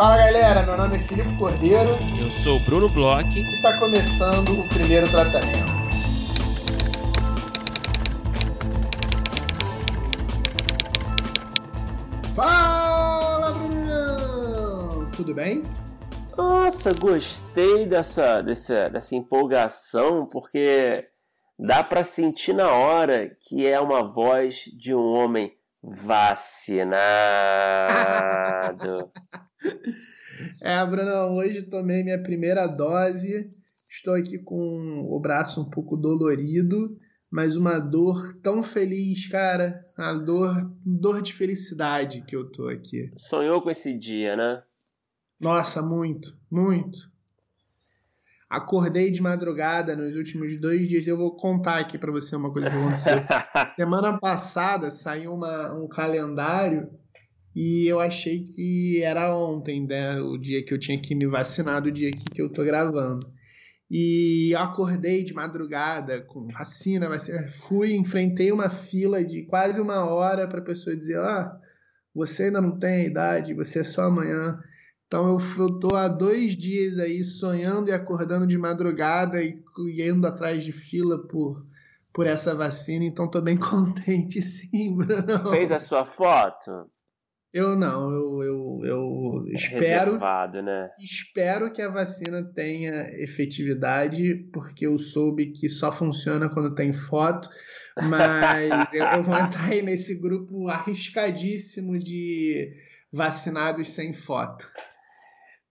Fala galera, meu nome é Filipe Cordeiro. Eu sou o Bruno Bloch. E está começando o primeiro tratamento. Fala, Bruno! Tudo bem? Nossa, gostei dessa, dessa, dessa empolgação, porque dá para sentir na hora que é uma voz de um homem vacinado. é, Bruno, hoje tomei minha primeira dose. Estou aqui com o braço um pouco dolorido, mas uma dor tão feliz, cara. A dor, dor de felicidade que eu tô aqui. Sonhou com esse dia, né? Nossa, muito, muito. Acordei de madrugada nos últimos dois dias. Eu vou contar aqui para você uma coisa que aconteceu. Semana passada saiu uma, um calendário e eu achei que era ontem, né? O dia que eu tinha que me vacinar, o dia que eu tô gravando. E acordei de madrugada com vacina, vacina. Fui, enfrentei uma fila de quase uma hora para a pessoa dizer: Ah, você ainda não tem idade, você é só amanhã. Então eu, eu tô há dois dias aí sonhando e acordando de madrugada e, e indo atrás de fila por, por essa vacina, então tô bem contente sim, Bruno. Fez a sua foto? Eu não, eu, eu, eu espero. Reservado, né? Espero que a vacina tenha efetividade, porque eu soube que só funciona quando tem foto. Mas eu, eu vou entrar aí nesse grupo arriscadíssimo de vacinados sem foto.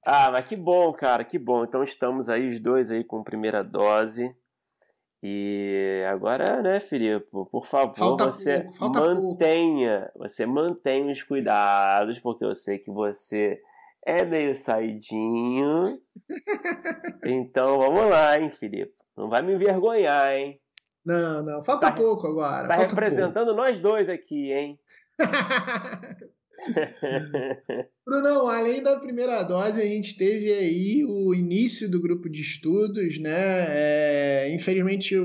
Ah, mas que bom, cara, que bom. Então estamos aí os dois aí com primeira dose. E agora, né, Filipe, por favor, falta você pouco, mantenha, pouco. você mantenha os cuidados, porque eu sei que você é meio saidinho. então vamos lá, hein, Filipe. Não vai me envergonhar, hein? Não, não, falta tá, pouco agora. Tá representando pouco. nós dois aqui, hein? Bruno, além da primeira dose, a gente teve aí o início do grupo de estudos, né? É, infelizmente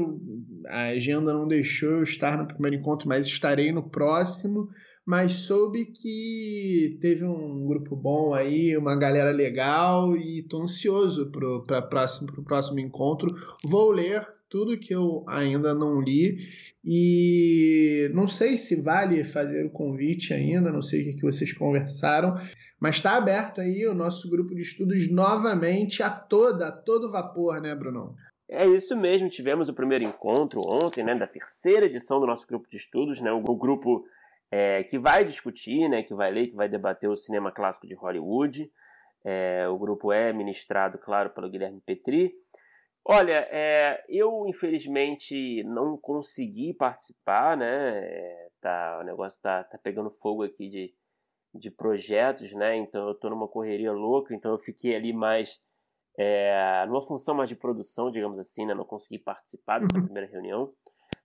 a agenda não deixou eu estar no primeiro encontro, mas estarei no próximo. Mas soube que teve um grupo bom aí, uma galera legal e tô ansioso para próximo, o próximo encontro. Vou ler tudo que eu ainda não li e não sei se vale fazer o convite ainda, não sei o que vocês conversaram, mas está aberto aí o nosso grupo de estudos novamente a toda, a todo vapor, né, Brunão? É isso mesmo, tivemos o primeiro encontro ontem, né, da terceira edição do nosso grupo de estudos, né, o grupo é, que vai discutir, né, que vai ler, que vai debater o cinema clássico de Hollywood. É, o grupo é ministrado, claro, pelo Guilherme Petri. Olha, é, eu infelizmente não consegui participar, né? É, tá, o negócio tá, tá pegando fogo aqui de, de projetos, né? Então eu tô numa correria louca, então eu fiquei ali mais é, numa função mais de produção, digamos assim, né? Não consegui participar dessa uhum. primeira reunião.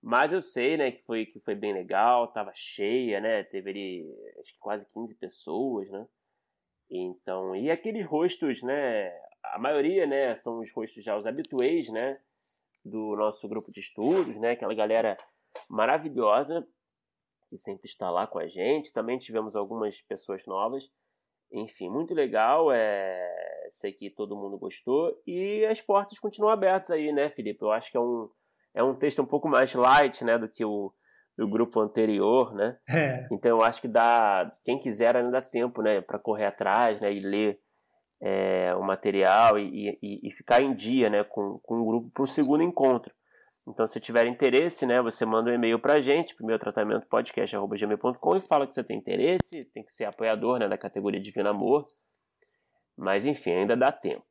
Mas eu sei, né, que foi, que foi bem legal, tava cheia, né? Teve ali acho que quase 15 pessoas, né? Então, e aqueles rostos, né? a maioria, né, são os rostos já os habituês, né, do nosso grupo de estudos, né, aquela galera maravilhosa que sempre está lá com a gente. Também tivemos algumas pessoas novas. Enfim, muito legal. É... Sei que todo mundo gostou. E as portas continuam abertas aí, né, Felipe? Eu acho que é um, é um texto um pouco mais light, né, do que o do grupo anterior, né? É. Então eu acho que dá, quem quiser ainda dá tempo, né, para correr atrás, né, e ler é, o material e, e, e, ficar em dia né, com, com o grupo para o segundo encontro. Então, se tiver interesse, né, você manda um e-mail para a gente, primeiro tratamento podcast.gmail.com e fala que você tem interesse, tem que ser apoiador né, da categoria Divino Amor. Mas, enfim, ainda dá tempo.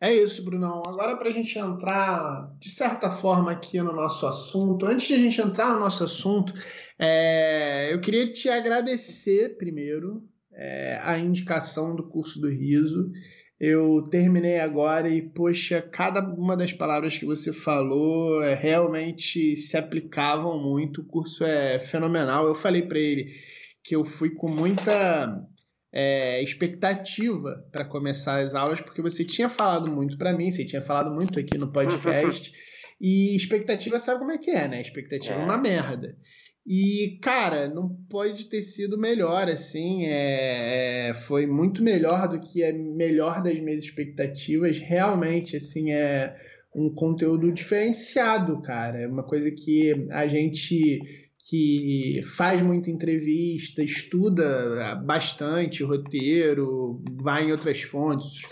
É isso, Brunão. Agora, para a gente entrar, de certa forma, aqui no nosso assunto, antes de a gente entrar no nosso assunto, é, eu queria te agradecer primeiro é, a indicação do curso do riso. Eu terminei agora e, poxa, cada uma das palavras que você falou é, realmente se aplicavam muito. O curso é fenomenal. Eu falei para ele que eu fui com muita é, expectativa para começar as aulas, porque você tinha falado muito para mim, você tinha falado muito aqui no podcast. e expectativa sabe como é que é, né? Expectativa é uma merda. E, cara, não pode ter sido melhor, assim. É, é, foi muito melhor do que a melhor das minhas expectativas. Realmente, assim, é um conteúdo diferenciado, cara. É uma coisa que a gente que faz muita entrevista, estuda bastante roteiro, vai em outras fontes,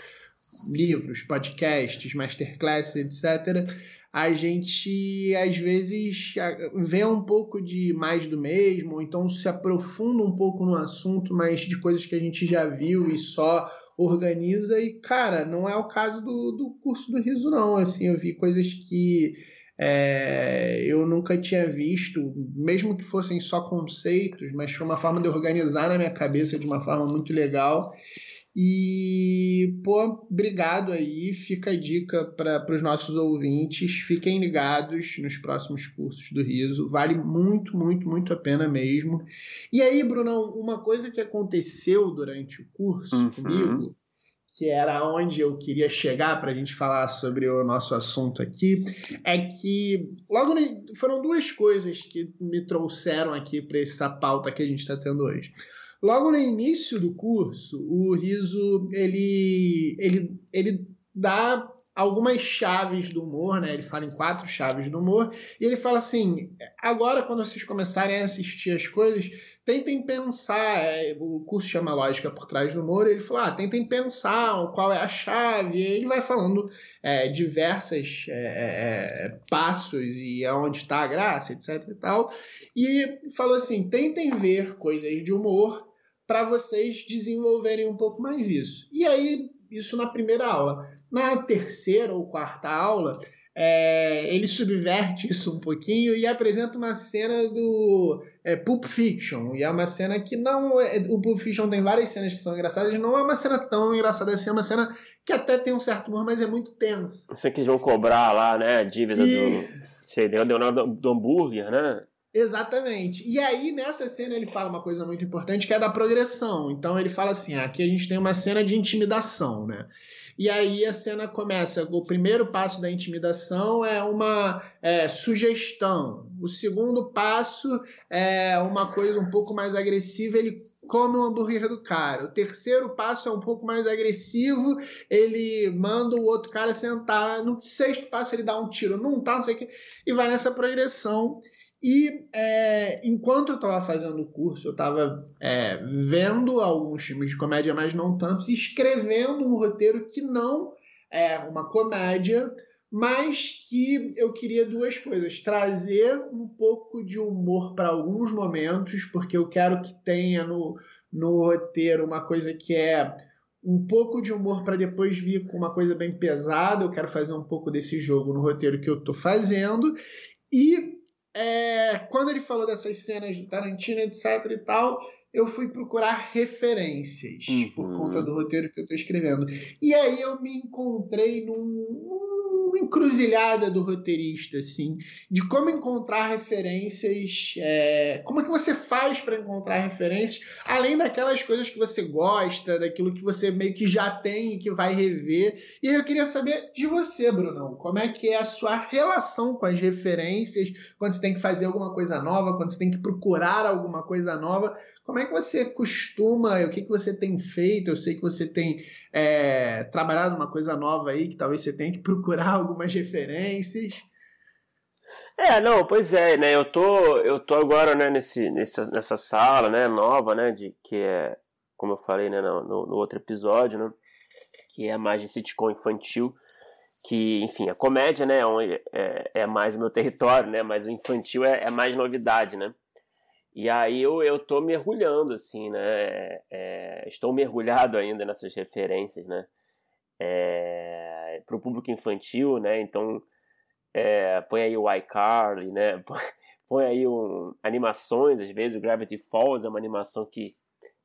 livros, podcasts, masterclasses, etc a gente às vezes vê um pouco de mais do mesmo, ou então se aprofunda um pouco no assunto, mas de coisas que a gente já viu e só organiza. E, cara, não é o caso do, do curso do riso, não. Assim, eu vi coisas que é, eu nunca tinha visto, mesmo que fossem só conceitos, mas foi uma forma de organizar na minha cabeça de uma forma muito legal. E, pô, obrigado aí. Fica a dica para os nossos ouvintes. Fiquem ligados nos próximos cursos do Riso. Vale muito, muito, muito a pena mesmo. E aí, Brunão, uma coisa que aconteceu durante o curso uhum. comigo, que era onde eu queria chegar para a gente falar sobre o nosso assunto aqui, é que logo foram duas coisas que me trouxeram aqui para essa pauta que a gente está tendo hoje. Logo no início do curso, o Riso ele, ele, ele dá algumas chaves do humor, né? Ele fala em quatro chaves do humor e ele fala assim: agora quando vocês começarem a assistir as coisas, tentem pensar. É, o curso chama Lógica por Trás do Humor. Ele falou: ah, tentem pensar qual é a chave. E ele vai falando é, diversas é, é passos e aonde está a graça, etc. e tal. E falou assim: tentem ver coisas de humor para vocês desenvolverem um pouco mais isso. E aí, isso na primeira aula. Na terceira ou quarta aula, é, ele subverte isso um pouquinho e apresenta uma cena do é, Pulp Fiction. E é uma cena que não. É, o Pulp Fiction tem várias cenas que são engraçadas, não é uma cena tão engraçada assim, é uma cena que até tem um certo humor, mas é muito tensa. Você que vão cobrar lá, né? A dívida e... do. Sei, deu, deu do, do hambúrguer, né? Exatamente. E aí, nessa cena, ele fala uma coisa muito importante que é da progressão. Então, ele fala assim: aqui a gente tem uma cena de intimidação, né? E aí a cena começa. O primeiro passo da intimidação é uma é, sugestão. O segundo passo é uma coisa um pouco mais agressiva. Ele come o hambúrguer do cara. O terceiro passo é um pouco mais agressivo. Ele manda o outro cara sentar. No sexto passo, ele dá um tiro num tal, não sei o quê. E vai nessa progressão. E é, enquanto eu estava fazendo o curso, eu estava é, vendo alguns filmes de comédia, mas não tantos, escrevendo um roteiro que não é uma comédia, mas que eu queria duas coisas: trazer um pouco de humor para alguns momentos, porque eu quero que tenha no, no roteiro uma coisa que é um pouco de humor para depois vir com uma coisa bem pesada. Eu quero fazer um pouco desse jogo no roteiro que eu estou fazendo. E é, quando ele falou dessas cenas do Tarantino, etc e tal, eu fui procurar referências uhum. por conta do roteiro que eu estou escrevendo. E aí eu me encontrei num, encruzilhada do roteirista, assim, de como encontrar referências, é, como é que você faz para encontrar referências, além daquelas coisas que você gosta, daquilo que você meio que já tem e que vai rever. E eu queria saber de você, Brunão, como é que é a sua relação com as referências, quando você tem que fazer alguma coisa nova, quando você tem que procurar alguma coisa nova. Como é que você costuma, o que, que você tem feito? Eu sei que você tem é, trabalhado uma coisa nova aí, que talvez você tenha que procurar algumas referências. É, não, pois é, né? Eu tô, eu tô agora, né, nesse, nessa, nessa sala, né, nova, né, de que é, como eu falei, né, no, no outro episódio, né, que é mais de sitcom infantil, que, enfim, a comédia, né, é, é, é mais o meu território, né, mas o infantil é, é mais novidade, né. E aí eu, eu tô mergulhando, assim, né? É, estou mergulhado ainda nessas referências, né? É, para o público infantil, né? Então, é, põe aí o iCarly, né? Põe aí um, animações, às vezes o Gravity Falls é uma animação que,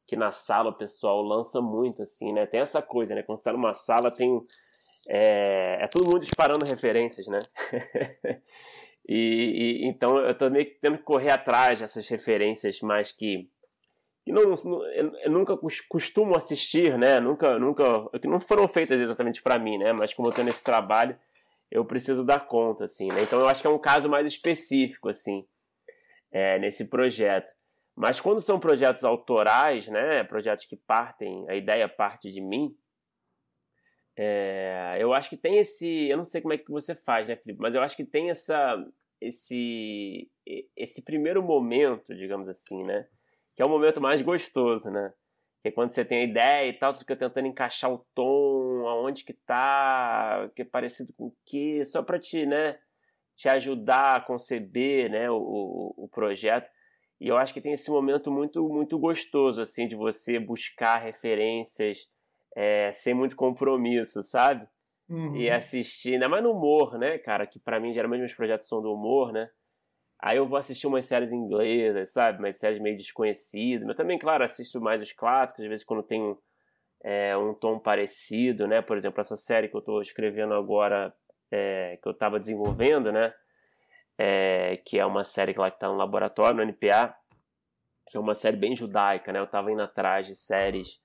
que na sala o pessoal lança muito, assim, né? Tem essa coisa, né? Quando você tá numa sala tem... É, é todo mundo disparando referências, né? E, e, então eu tô meio que tendo que correr atrás dessas referências mais que, que não, eu nunca costumo assistir, né? Nunca, nunca, que não foram feitas exatamente para mim, né? Mas como eu tô nesse trabalho, eu preciso dar conta, assim, né? Então eu acho que é um caso mais específico, assim. é, nesse projeto. Mas quando são projetos autorais, né, projetos que partem, a ideia parte de mim, é, eu acho que tem esse, eu não sei como é que você faz, né, Felipe, mas eu acho que tem essa, esse, esse primeiro momento, digamos assim, né, que é o momento mais gostoso, né, que é quando você tem a ideia e tal, você fica tentando encaixar o tom, aonde que tá, que é parecido com o que, só para te, né, te ajudar a conceber, né, o, o, o projeto. E eu acho que tem esse momento muito muito gostoso assim de você buscar referências é, sem muito compromisso, sabe? Uhum. E assistir, ainda mais no humor, né, cara? Que para mim geralmente meus projetos são do humor, né? Aí eu vou assistir umas séries inglesas, sabe? Umas séries meio desconhecidas. Mas também, claro, assisto mais os clássicos, às vezes quando tem um, é, um tom parecido, né? Por exemplo, essa série que eu estou escrevendo agora, é, que eu estava desenvolvendo, né? é, que é uma série que lá está no laboratório, no NPA, que é uma série bem judaica, né? Eu estava indo atrás de séries,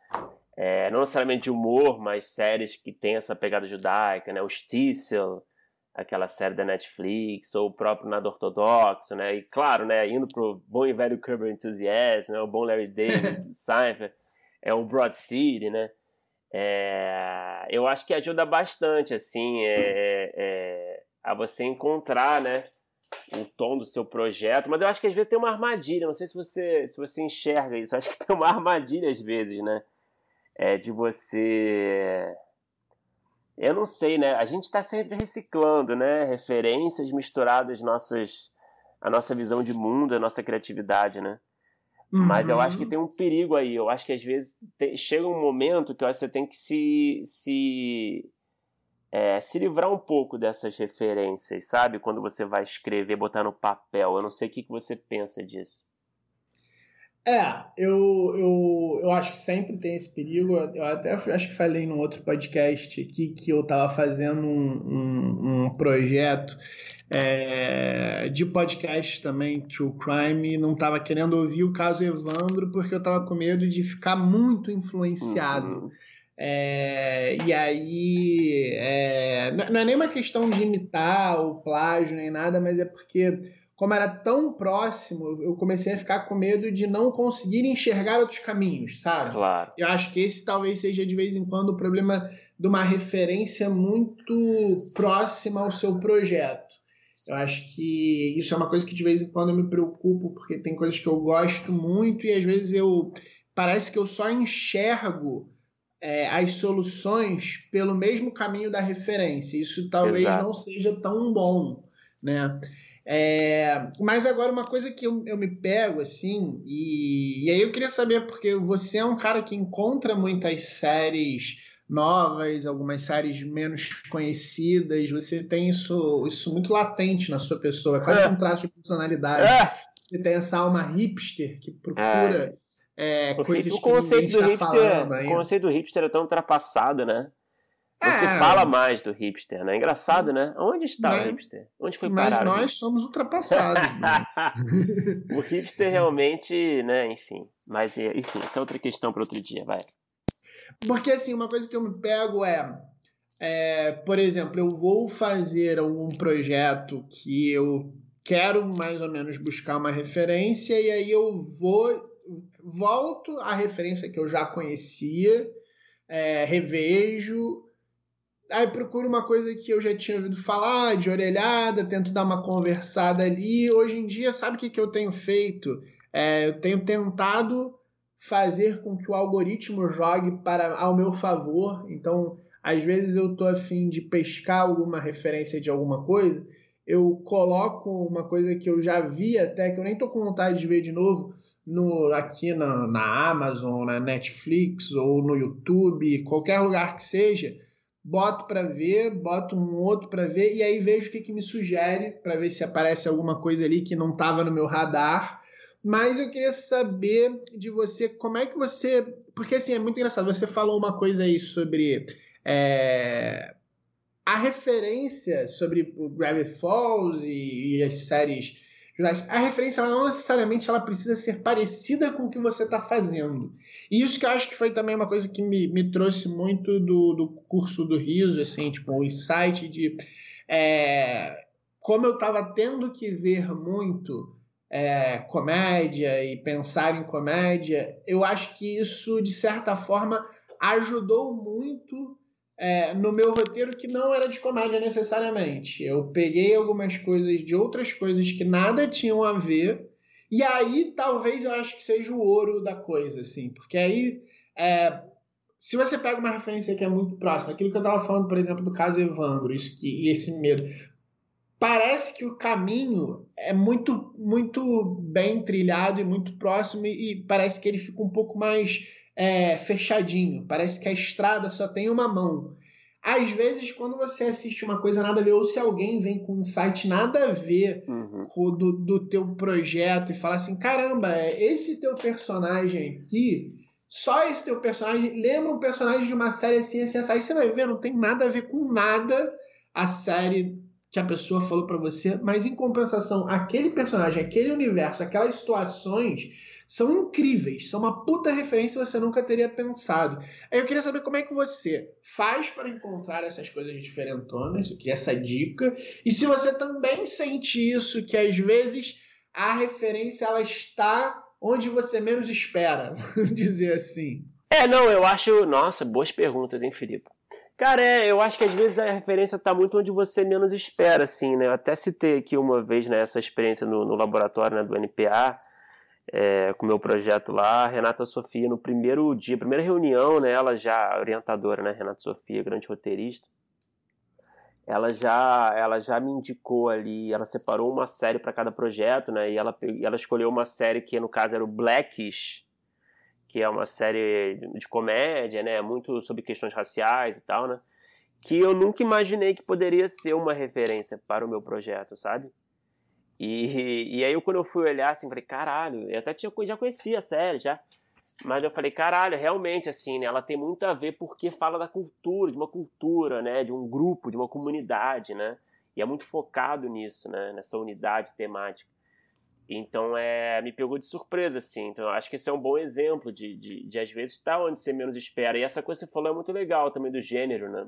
é, não necessariamente de humor, mas séries que tem essa pegada judaica, né? O Stissel, aquela série da Netflix, ou o próprio Nada Ortodoxo, né? E claro, né, indo pro bom e velho Curb Enthusiasm, né? o bom Larry David, Seinfeld, é o Broad City, né? É, eu acho que ajuda bastante, assim, é, é, a você encontrar, né? o tom do seu projeto, mas eu acho que às vezes tem uma armadilha, não sei se você, se você enxerga isso, acho que tem uma armadilha às vezes, né? É de você. Eu não sei, né? A gente está sempre reciclando, né? Referências misturadas nossas, a nossa visão de mundo, a nossa criatividade, né? Uhum. Mas eu acho que uhum. tem um perigo aí. Eu acho que às vezes te, chega um momento que você tem que se, se é, se livrar um pouco dessas referências, sabe? Quando você vai escrever, botar no papel. Eu não sei o que, que você pensa disso. É, eu, eu, eu acho que sempre tem esse perigo. Eu até acho que falei num outro podcast aqui que eu estava fazendo um, um, um projeto é, de podcast também, True Crime, e não estava querendo ouvir o caso Evandro porque eu estava com medo de ficar muito influenciado. Uhum é, e aí, é, não é nem uma questão de imitar o plágio nem nada, mas é porque, como era tão próximo, eu comecei a ficar com medo de não conseguir enxergar outros caminhos, sabe? Claro. Eu acho que esse talvez seja de vez em quando o problema de uma referência muito próxima ao seu projeto. Eu acho que isso é uma coisa que de vez em quando eu me preocupo, porque tem coisas que eu gosto muito e às vezes eu parece que eu só enxergo é, as soluções pelo mesmo caminho da referência. Isso talvez Exato. não seja tão bom, né? É, mas agora uma coisa que eu, eu me pego assim, e, e, aí eu queria saber, porque você é um cara que encontra muitas séries novas, algumas séries menos conhecidas, você tem isso, isso muito latente na sua pessoa, é quase é. um traço de personalidade. É. Você tem essa alma hipster que procura é é, coisas o conceito do tá hipster, O conceito do hipster é tão ultrapassado, né? Não é, fala mais do hipster, né? Engraçado, né? Onde está o hipster? Onde foi parar? Mas nós somos ultrapassados. né? o hipster realmente, né? Enfim. Mas, enfim, essa é outra questão para outro dia, vai. Porque, assim, uma coisa que eu me pego é, é, por exemplo, eu vou fazer algum projeto que eu quero mais ou menos buscar uma referência e aí eu vou volto à referência que eu já conhecia, é, revejo, aí procuro uma coisa que eu já tinha ouvido falar, de orelhada, tento dar uma conversada ali. Hoje em dia, sabe o que, que eu tenho feito? É, eu tenho tentado fazer com que o algoritmo jogue para ao meu favor. Então, às vezes eu tô afim de pescar alguma referência de alguma coisa, eu coloco uma coisa que eu já vi até, que eu nem tô com vontade de ver de novo, no, aqui na, na Amazon, na Netflix ou no YouTube, qualquer lugar que seja, boto para ver, boto um outro para ver e aí vejo o que, que me sugere para ver se aparece alguma coisa ali que não estava no meu radar. Mas eu queria saber de você como é que você. Porque assim, é muito engraçado. Você falou uma coisa aí sobre é, a referência sobre o Gravity Falls e, e as séries a referência ela não necessariamente ela precisa ser parecida com o que você está fazendo. E isso que eu acho que foi também uma coisa que me, me trouxe muito do, do curso do riso, assim, tipo, o insight de é, como eu estava tendo que ver muito é, comédia e pensar em comédia, eu acho que isso, de certa forma, ajudou muito é, no meu roteiro que não era de comédia necessariamente. Eu peguei algumas coisas de outras coisas que nada tinham a ver, e aí talvez eu acho que seja o ouro da coisa, assim, porque aí. É, se você pega uma referência que é muito próxima, aquilo que eu estava falando, por exemplo, do caso Evandro, isso, e esse medo, parece que o caminho é muito muito bem trilhado e muito próximo e parece que ele fica um pouco mais é, fechadinho. Parece que a estrada só tem uma mão. Às vezes, quando você assiste uma coisa nada a ver, ou se alguém vem com um site nada a ver uhum. com do, do teu projeto e fala assim, caramba, é, esse teu personagem aqui, só esse teu personagem lembra um personagem de uma série assim, assim, assim. Aí você vai ver, não tem nada a ver com nada a série que a pessoa falou para você, mas em compensação, aquele personagem, aquele universo, aquelas situações são incríveis, são uma puta referência que você nunca teria pensado. Aí eu queria saber como é que você faz para encontrar essas coisas diferentonas, que é essa dica, e se você também sente isso, que às vezes a referência ela está onde você menos espera, vamos dizer assim. É, não, eu acho. Nossa, boas perguntas, hein, Filipe? Cara, é, eu acho que às vezes a referência está muito onde você menos espera, assim, né? Eu até citei aqui uma vez, né, essa experiência no, no laboratório né, do NPA, é, com o meu projeto lá, a Renata Sofia, no primeiro dia, primeira reunião, né, ela já, orientadora, né, Renata Sofia, grande roteirista, ela já, ela já me indicou ali, ela separou uma série para cada projeto, né, e ela, ela escolheu uma série que, no caso, era o Blackish, que é uma série de comédia, né, muito sobre questões raciais e tal, né, que eu nunca imaginei que poderia ser uma referência para o meu projeto, sabe? E, e aí, quando eu fui olhar, assim, falei, caralho, eu até tinha, já conhecia a série, já. Mas eu falei, caralho, realmente, assim, né, ela tem muito a ver porque fala da cultura, de uma cultura, né, de um grupo, de uma comunidade, né, e é muito focado nisso, né, nessa unidade temática. Então, é, me pegou de surpresa, assim. Então, eu acho que esse é um bom exemplo de, de, de, às vezes, estar onde você menos espera. E essa coisa que você falou é muito legal também do gênero, né?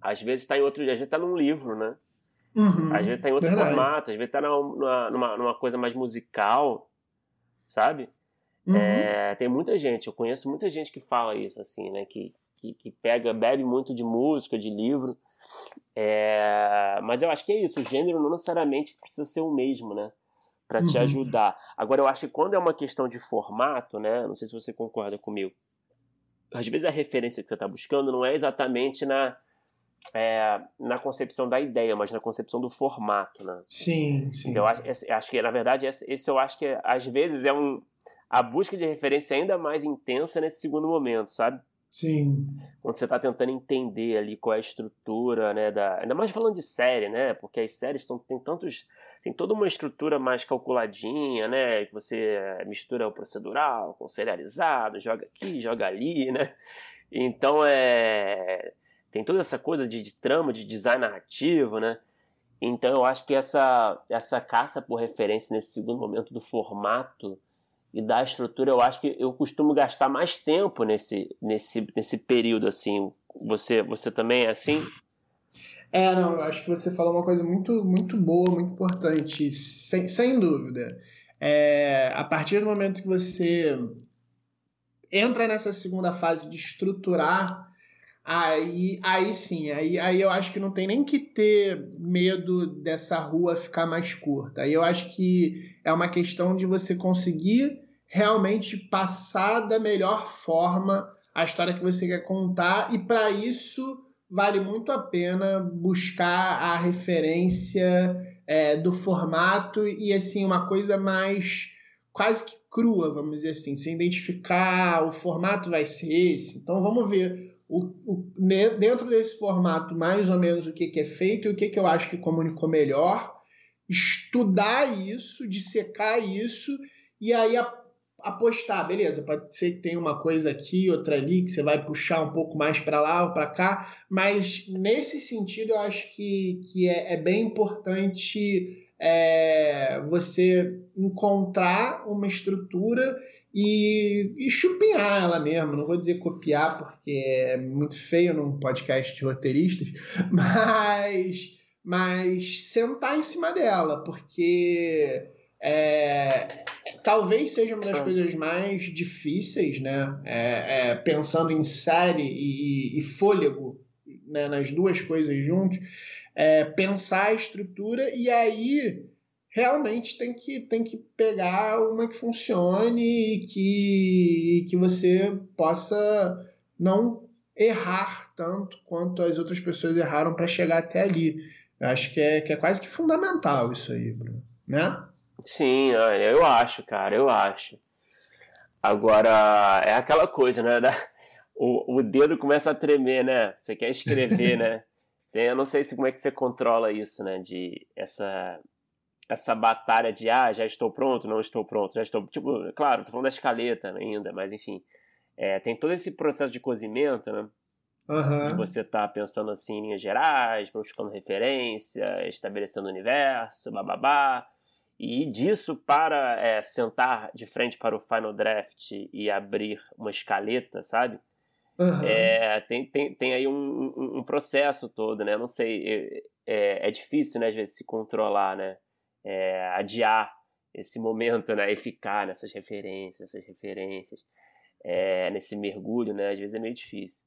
Às vezes está em outro, às vezes está num livro, né? Uhum, às vezes está em outro verdade. formato, às vezes está numa, numa, numa, coisa mais musical, sabe? Uhum. É, tem muita gente, eu conheço muita gente que fala isso, assim, né? Que, que, que pega, bebe muito de música, de livro. É, mas eu acho que é isso, o gênero não necessariamente precisa ser o mesmo, né? para uhum. te ajudar. Agora, eu acho que quando é uma questão de formato, né? Não sei se você concorda comigo. Às vezes a referência que você está buscando não é exatamente na, é, na concepção da ideia, mas na concepção do formato, né? Sim, sim. Então, eu acho, acho que, na verdade, esse, eu acho que às vezes é um. A busca de referência é ainda mais intensa nesse segundo momento, sabe? Sim. Quando você está tentando entender ali qual é a estrutura, né? Da, ainda mais falando de série, né? Porque as séries são, tem tantos tem toda uma estrutura mais calculadinha, né? Que você mistura o procedural com o serializado, joga aqui, joga ali, né? Então é tem toda essa coisa de, de trama, de design narrativo, né? Então eu acho que essa essa caça por referência nesse segundo momento do formato e da estrutura, eu acho que eu costumo gastar mais tempo nesse nesse nesse período assim. Você você também é assim? É, não, eu acho que você falou uma coisa muito, muito boa, muito importante, sem, sem dúvida. É, a partir do momento que você entra nessa segunda fase de estruturar, aí, aí sim, aí, aí eu acho que não tem nem que ter medo dessa rua ficar mais curta. Aí eu acho que é uma questão de você conseguir realmente passar da melhor forma a história que você quer contar, e para isso vale muito a pena buscar a referência é, do formato e assim uma coisa mais quase que crua, vamos dizer assim, sem identificar o formato vai ser esse. Então vamos ver o, o, dentro desse formato mais ou menos o que, que é feito e o que, que eu acho que comunicou melhor, estudar isso, dissecar isso e aí apostar, beleza, pode ser que tenha uma coisa aqui, outra ali, que você vai puxar um pouco mais para lá ou para cá, mas nesse sentido eu acho que, que é, é bem importante é, você encontrar uma estrutura e, e chupinhar ela mesmo. Não vou dizer copiar, porque é muito feio num podcast de roteiristas, mas, mas sentar em cima dela, porque é, talvez seja uma das ah. coisas mais difíceis, né? É, é, pensando em série e, e fôlego, né? nas duas coisas juntos, é, pensar a estrutura e aí realmente tem que, tem que pegar uma que funcione e que, que você possa não errar tanto quanto as outras pessoas erraram para chegar até ali. Eu acho que é, que é quase que fundamental isso aí, Bruno. Né? Sim, eu acho, cara, eu acho. Agora, é aquela coisa, né? O, o dedo começa a tremer, né? Você quer escrever, né? Eu não sei se como é que você controla isso, né? De essa essa batalha de ah, já estou pronto, não estou pronto, já estou. Tipo, claro, tô falando da escaleta ainda, mas enfim. É, tem todo esse processo de cozimento, né? Uhum. De você tá pensando assim em linhas gerais, buscando referência, estabelecendo o universo, bababá. E disso para é, sentar de frente para o Final Draft e abrir uma escaleta, sabe? Uhum. É, tem, tem, tem aí um, um, um, processo todo, né? Não sei, é, é, é difícil, né, às vezes, se controlar, né? É, adiar esse momento, né? E ficar nessas referências, essas referências, é, nesse mergulho, né? Às vezes é meio difícil.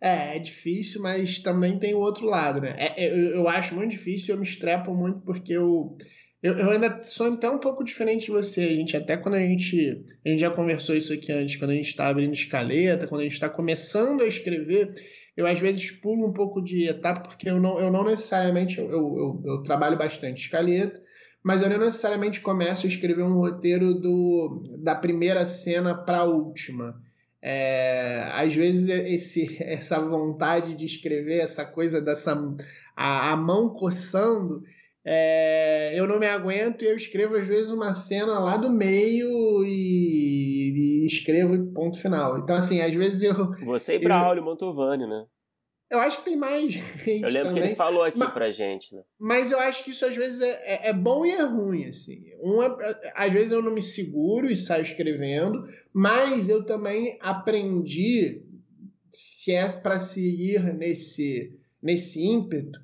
É, é difícil, mas também tem o outro lado, né? É, é, eu, eu acho muito difícil, eu me estrepo muito porque eu, eu, eu, ainda sou até um pouco diferente de você. A gente, até quando a gente. A gente já conversou isso aqui antes, quando a gente está abrindo escaleta, quando a gente está começando a escrever, eu às vezes pulo um pouco de etapa, porque eu não, eu não necessariamente. Eu, eu, eu trabalho bastante escaleta, mas eu não necessariamente começo a escrever um roteiro do, da primeira cena para a última. É, às vezes esse, essa vontade de escrever, essa coisa dessa a, a mão coçando, é, eu não me aguento e eu escrevo às vezes uma cena lá do meio e, e escrevo ponto final. Então assim, às vezes eu você e Braulio Mantovani, né? Eu acho que tem mais gente. Eu lembro também. que ele falou aqui mas, pra gente, né? Mas eu acho que isso às vezes é, é, é bom e é ruim, assim. Um é, às vezes eu não me seguro e saio escrevendo, mas eu também aprendi, se é para seguir nesse, nesse ímpeto,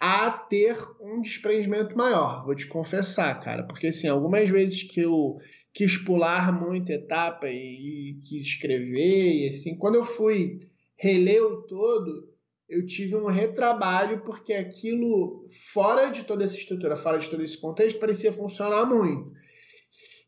a ter um desprendimento maior. Vou te confessar, cara. Porque, assim, algumas vezes que eu quis pular muita etapa e, e quis escrever, e assim, quando eu fui reler o todo eu tive um retrabalho porque aquilo, fora de toda essa estrutura, fora de todo esse contexto, parecia funcionar muito.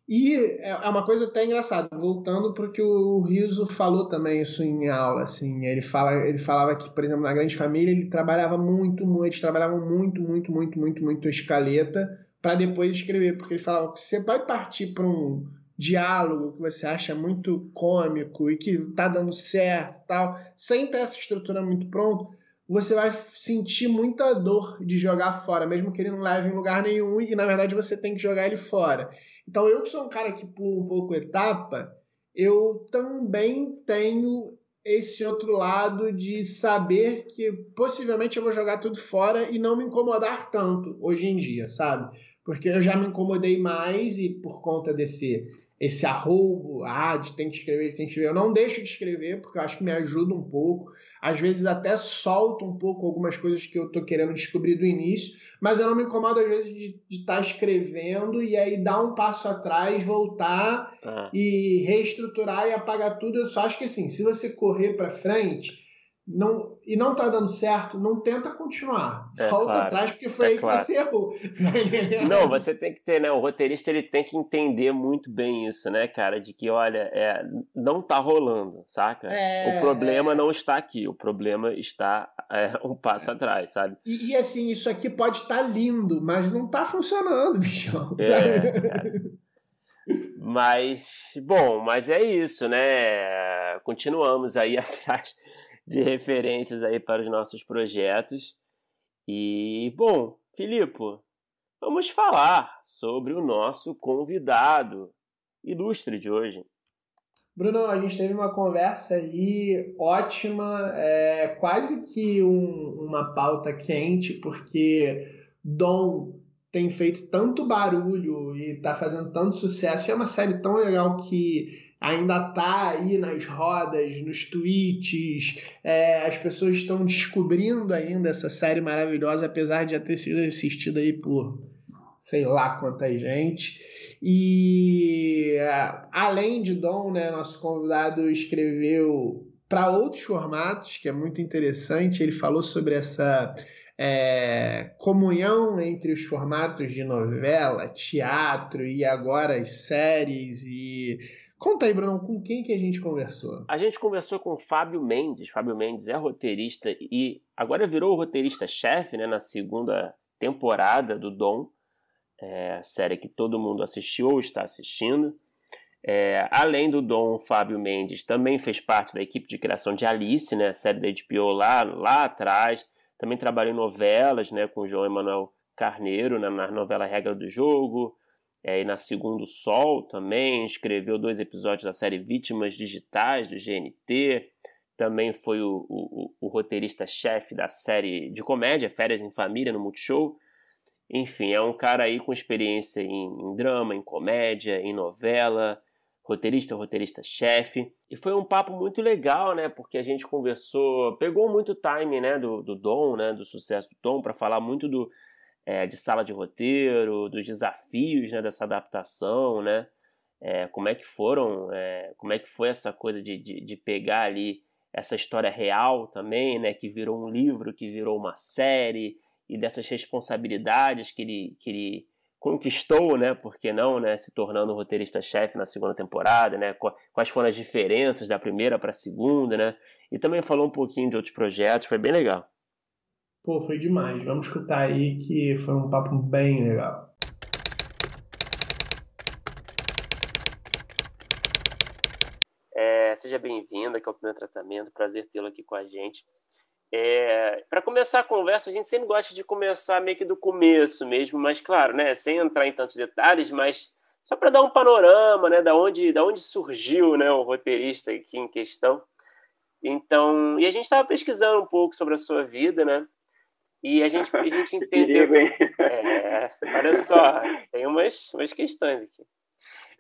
E é, é uma coisa até engraçada, voltando para o que o Riso falou também isso em aula, assim, ele, fala, ele falava que, por exemplo, na Grande Família ele trabalhava muito, muito, trabalhavam muito, muito, muito, muito, muito escaleta para depois escrever, porque ele falava que você vai partir para um diálogo que você acha muito cômico e que tá dando certo tal, sem ter essa estrutura muito pronta, você vai sentir muita dor de jogar fora, mesmo que ele não leve em lugar nenhum e na verdade você tem que jogar ele fora. Então eu que sou um cara que pula um pouco etapa, eu também tenho esse outro lado de saber que possivelmente eu vou jogar tudo fora e não me incomodar tanto hoje em dia, sabe? Porque eu já me incomodei mais e por conta desse esse arroubo, ah, de tem que escrever, tem que escrever. Eu não deixo de escrever, porque eu acho que me ajuda um pouco. Às vezes até solto um pouco algumas coisas que eu estou querendo descobrir do início, mas eu não me incomodo às vezes de estar tá escrevendo e aí dar um passo atrás, voltar ah. e reestruturar e apagar tudo. Eu só acho que assim, se você correr para frente, não, e não tá dando certo, não tenta continuar. É, Volta claro. atrás, porque foi é aí claro. que você errou. não, você tem que ter, né? O roteirista ele tem que entender muito bem isso, né, cara? De que, olha, é, não tá rolando, saca? É, o problema é. não está aqui, o problema está é, um passo atrás, sabe? E, e, assim, isso aqui pode estar tá lindo, mas não tá funcionando, bichão. É. Mas, bom, mas é isso, né? Continuamos aí atrás de referências aí para os nossos projetos. E, bom, Filipe, vamos falar sobre o nosso convidado ilustre de hoje. Bruno, a gente teve uma conversa aí ótima, é, quase que um, uma pauta quente, porque Dom tem feito tanto barulho e está fazendo tanto sucesso. E é uma série tão legal que ainda está aí nas rodas, nos tweets. É, as pessoas estão descobrindo ainda essa série maravilhosa, apesar de já ter sido assistida aí por sei lá quanta gente. E além de Dom, né, nosso convidado escreveu para outros formatos, que é muito interessante. Ele falou sobre essa é, comunhão entre os formatos de novela, teatro e agora as séries e Conta aí, Bruno, com quem que a gente conversou? A gente conversou com o Fábio Mendes. Fábio Mendes é roteirista e agora virou roteirista-chefe né, na segunda temporada do Dom, é, série que todo mundo assistiu ou está assistindo. É, além do Dom, Fábio Mendes também fez parte da equipe de criação de Alice, né, série da HBO lá, lá atrás. Também trabalhou em novelas né, com o João Emanuel Carneiro, né, na novela Regra do Jogo, é, e na Segundo Sol também, escreveu dois episódios da série Vítimas Digitais do GNT, também foi o, o, o roteirista-chefe da série de comédia Férias em Família no Multishow. Enfim, é um cara aí com experiência em, em drama, em comédia, em novela, roteirista, roteirista-chefe. E foi um papo muito legal, né? Porque a gente conversou, pegou muito time, né, do, do Dom, né, do sucesso do Tom, para falar muito do, é, de sala de roteiro, dos desafios né, dessa adaptação, né? É, como é que foram, é, como é que foi essa coisa de, de, de, pegar ali essa história real também, né? Que virou um livro, que virou uma série e dessas responsabilidades que ele, que ele conquistou, né? Por que não, né? Se tornando roteirista-chefe na segunda temporada, né? Quais foram as diferenças da primeira para a segunda, né? E também falou um pouquinho de outros projetos, foi bem legal. Pô, foi demais. Vamos escutar aí que foi um papo bem legal. É, seja bem-vindo aqui ao Primeiro Tratamento. Prazer tê-lo aqui com a gente. É, para começar a conversa, a gente sempre gosta de começar meio que do começo mesmo, mas claro, né, sem entrar em tantos detalhes, mas só para dar um panorama, né, da onde, da onde surgiu, né, o roteirista aqui em questão. Então, e a gente estava pesquisando um pouco sobre a sua vida, né? E a gente, a gente entendeu. é, olha só, tem umas, umas questões aqui.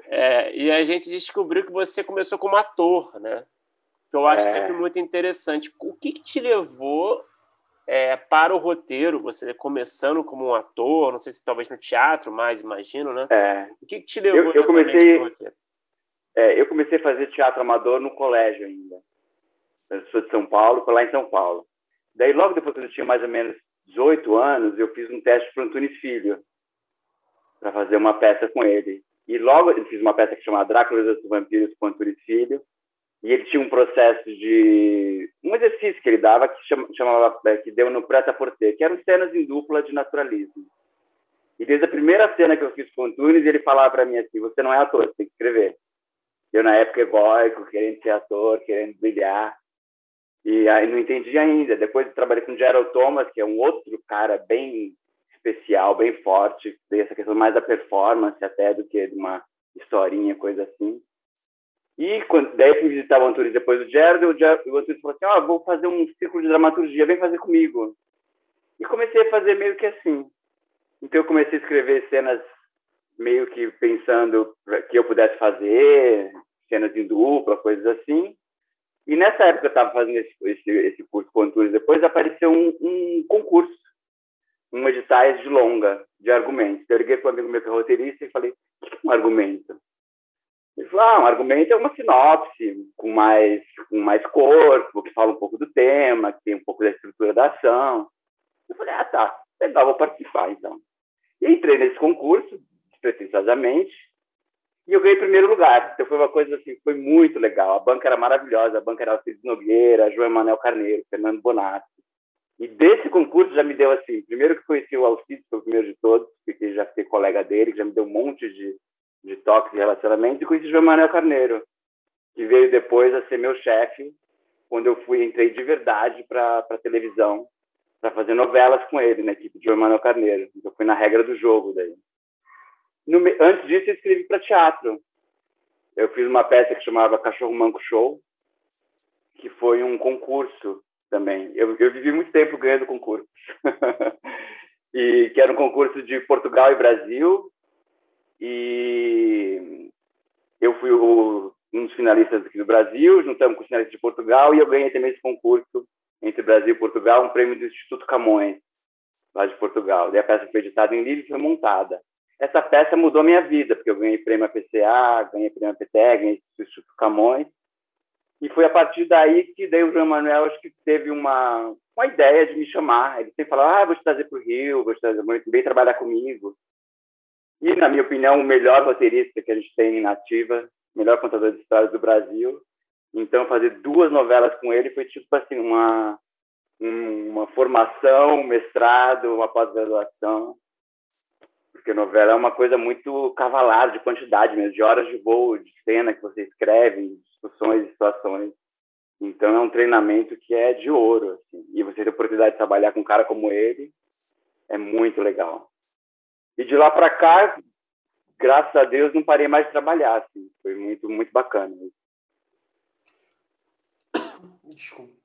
É, e a gente descobriu que você começou como ator, né? Que eu acho é. sempre muito interessante. O que, que te levou é, para o roteiro? Você começando como um ator, não sei se talvez no teatro, mais imagino, né? É. O que, que te levou eu, eu comecei, roteiro? É, eu comecei a fazer teatro amador no colégio ainda. Eu sou de São Paulo, foi lá em São Paulo. Daí, logo depois que eu tinha mais ou menos 18 anos, eu fiz um teste para o Antunes Filho, para fazer uma peça com ele. E logo eu fiz uma peça que chamava Drácula dos Vampiros com Antunes Filho, e ele tinha um processo de um exercício que ele dava que chamava é, que deu no preta porter, que eram cenas em dupla de naturalismo. E desde a primeira cena que eu fiz com o Antunes, ele falava para mim assim: "Você não é ator, você tem que escrever". Eu na época egóico, querendo ser ator, querendo brilhar. E aí não entendi ainda. Depois trabalhei com Gerald Thomas, que é um outro cara bem especial, bem forte, tem essa questão mais da performance até do que de uma historinha, coisa assim. E quando, daí fui visitar o Antunes depois do Gerald, o, o Antunes falou assim, ó, oh, vou fazer um ciclo de dramaturgia, vem fazer comigo. E comecei a fazer meio que assim. Então eu comecei a escrever cenas meio que pensando que eu pudesse fazer, cenas em dupla, coisas assim. E nessa época eu estava fazendo esse, esse, esse, curso com Antunes, depois apareceu um, um, concurso, um editais de longa, de argumentos. Eu liguei para um amigo meu que é roteirista e falei, o que é um argumento? Ele falou, ah, um argumento é uma sinopse com mais, com mais corpo, que fala um pouco do tema, que tem um pouco da estrutura da ação. Eu falei, ah, tá, legal, vou participar então. E entrei nesse concurso, despretensiosamente, e eu ganhei primeiro lugar. Então foi uma coisa assim, foi muito legal. A banca era maravilhosa, a banca era Alcides Nogueira, João Emanuel Carneiro, Fernando Bonatti. E desse concurso já me deu assim, primeiro que conheci o Alcides, foi o primeiro de todos, porque já fiquei colega dele, que já me deu um monte de, de toques e relacionamentos, e conheci o João Emanuel Carneiro, que veio depois a ser meu chefe, quando eu fui, entrei de verdade para televisão, para fazer novelas com ele, na equipe de João Emanuel Carneiro. Então fui na regra do jogo daí. No, antes disso, eu escrevi para teatro. Eu fiz uma peça que chamava Cachorro Manco Show, que foi um concurso também. Eu, eu vivi muito tempo ganhando concursos. e que era um concurso de Portugal e Brasil. E eu fui o, um dos finalistas aqui do Brasil, juntamos com os finalistas de Portugal, e eu ganhei também esse concurso entre Brasil e Portugal, um prêmio do Instituto Camões, lá de Portugal. Daí a peça foi editada em livro e foi montada. Essa peça mudou minha vida, porque eu ganhei prêmio APCA, ganhei prêmio APTE, ganhei Instituto Camões, e foi a partir daí que daí o João Manuel acho que teve uma, uma ideia de me chamar. Ele sempre falava, ah, vou te trazer para o Rio, vou te trazer, vem trabalhar comigo. E, na minha opinião, o melhor roteirista que a gente tem na ativa, o melhor contador de histórias do Brasil. Então, fazer duas novelas com ele foi tipo assim, uma, uma formação, um mestrado, uma pós-graduação. Porque novela é uma coisa muito cavalar, de quantidade mesmo, de horas de voo, de cena que você escreve, discussões situações. Então é um treinamento que é de ouro. Assim. E você ter a oportunidade de trabalhar com um cara como ele é muito legal. E de lá para cá, graças a Deus, não parei mais de trabalhar. Assim. Foi muito, muito bacana. Desculpa.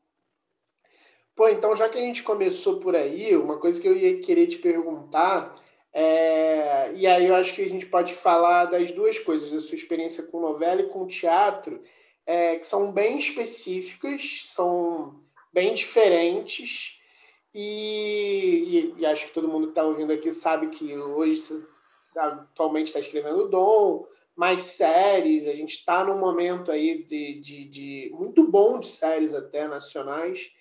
Pô, então já que a gente começou por aí, uma coisa que eu ia querer te perguntar é, e aí eu acho que a gente pode falar das duas coisas, da sua experiência com novela e com teatro, é, que são bem específicas, são bem diferentes, e, e, e acho que todo mundo que está ouvindo aqui sabe que hoje você atualmente está escrevendo Dom, mais séries, a gente está num momento aí de, de, de, muito bom de séries até nacionais.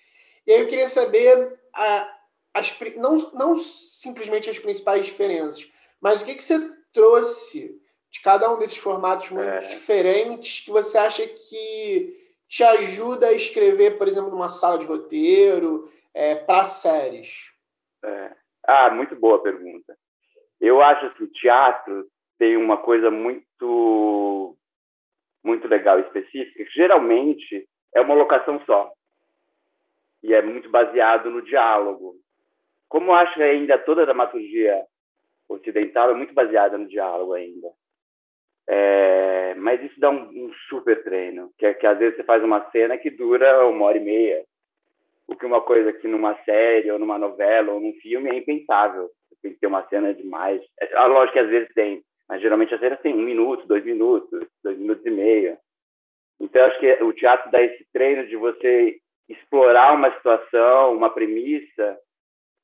E aí eu queria saber a, as, não, não simplesmente as principais diferenças, mas o que, que você trouxe de cada um desses formatos muito é. diferentes que você acha que te ajuda a escrever, por exemplo, numa sala de roteiro, é, para séries? É. Ah, muito boa pergunta. Eu acho que o teatro tem uma coisa muito muito legal e específica, que geralmente é uma locação só. E é muito baseado no diálogo. Como acho que ainda toda a dramaturgia ocidental é muito baseada no diálogo ainda. É, mas isso dá um, um, super treino, que é que às vezes você faz uma cena que dura uma hora e meia, o que uma coisa que numa série ou numa novela ou num filme é impensável. Tem que ter uma cena demais. É, lógico que às vezes tem, mas geralmente as cenas têm um minuto, dois minutos, dois minutos e meio. Então acho que o teatro dá esse treino de você explorar uma situação, uma premissa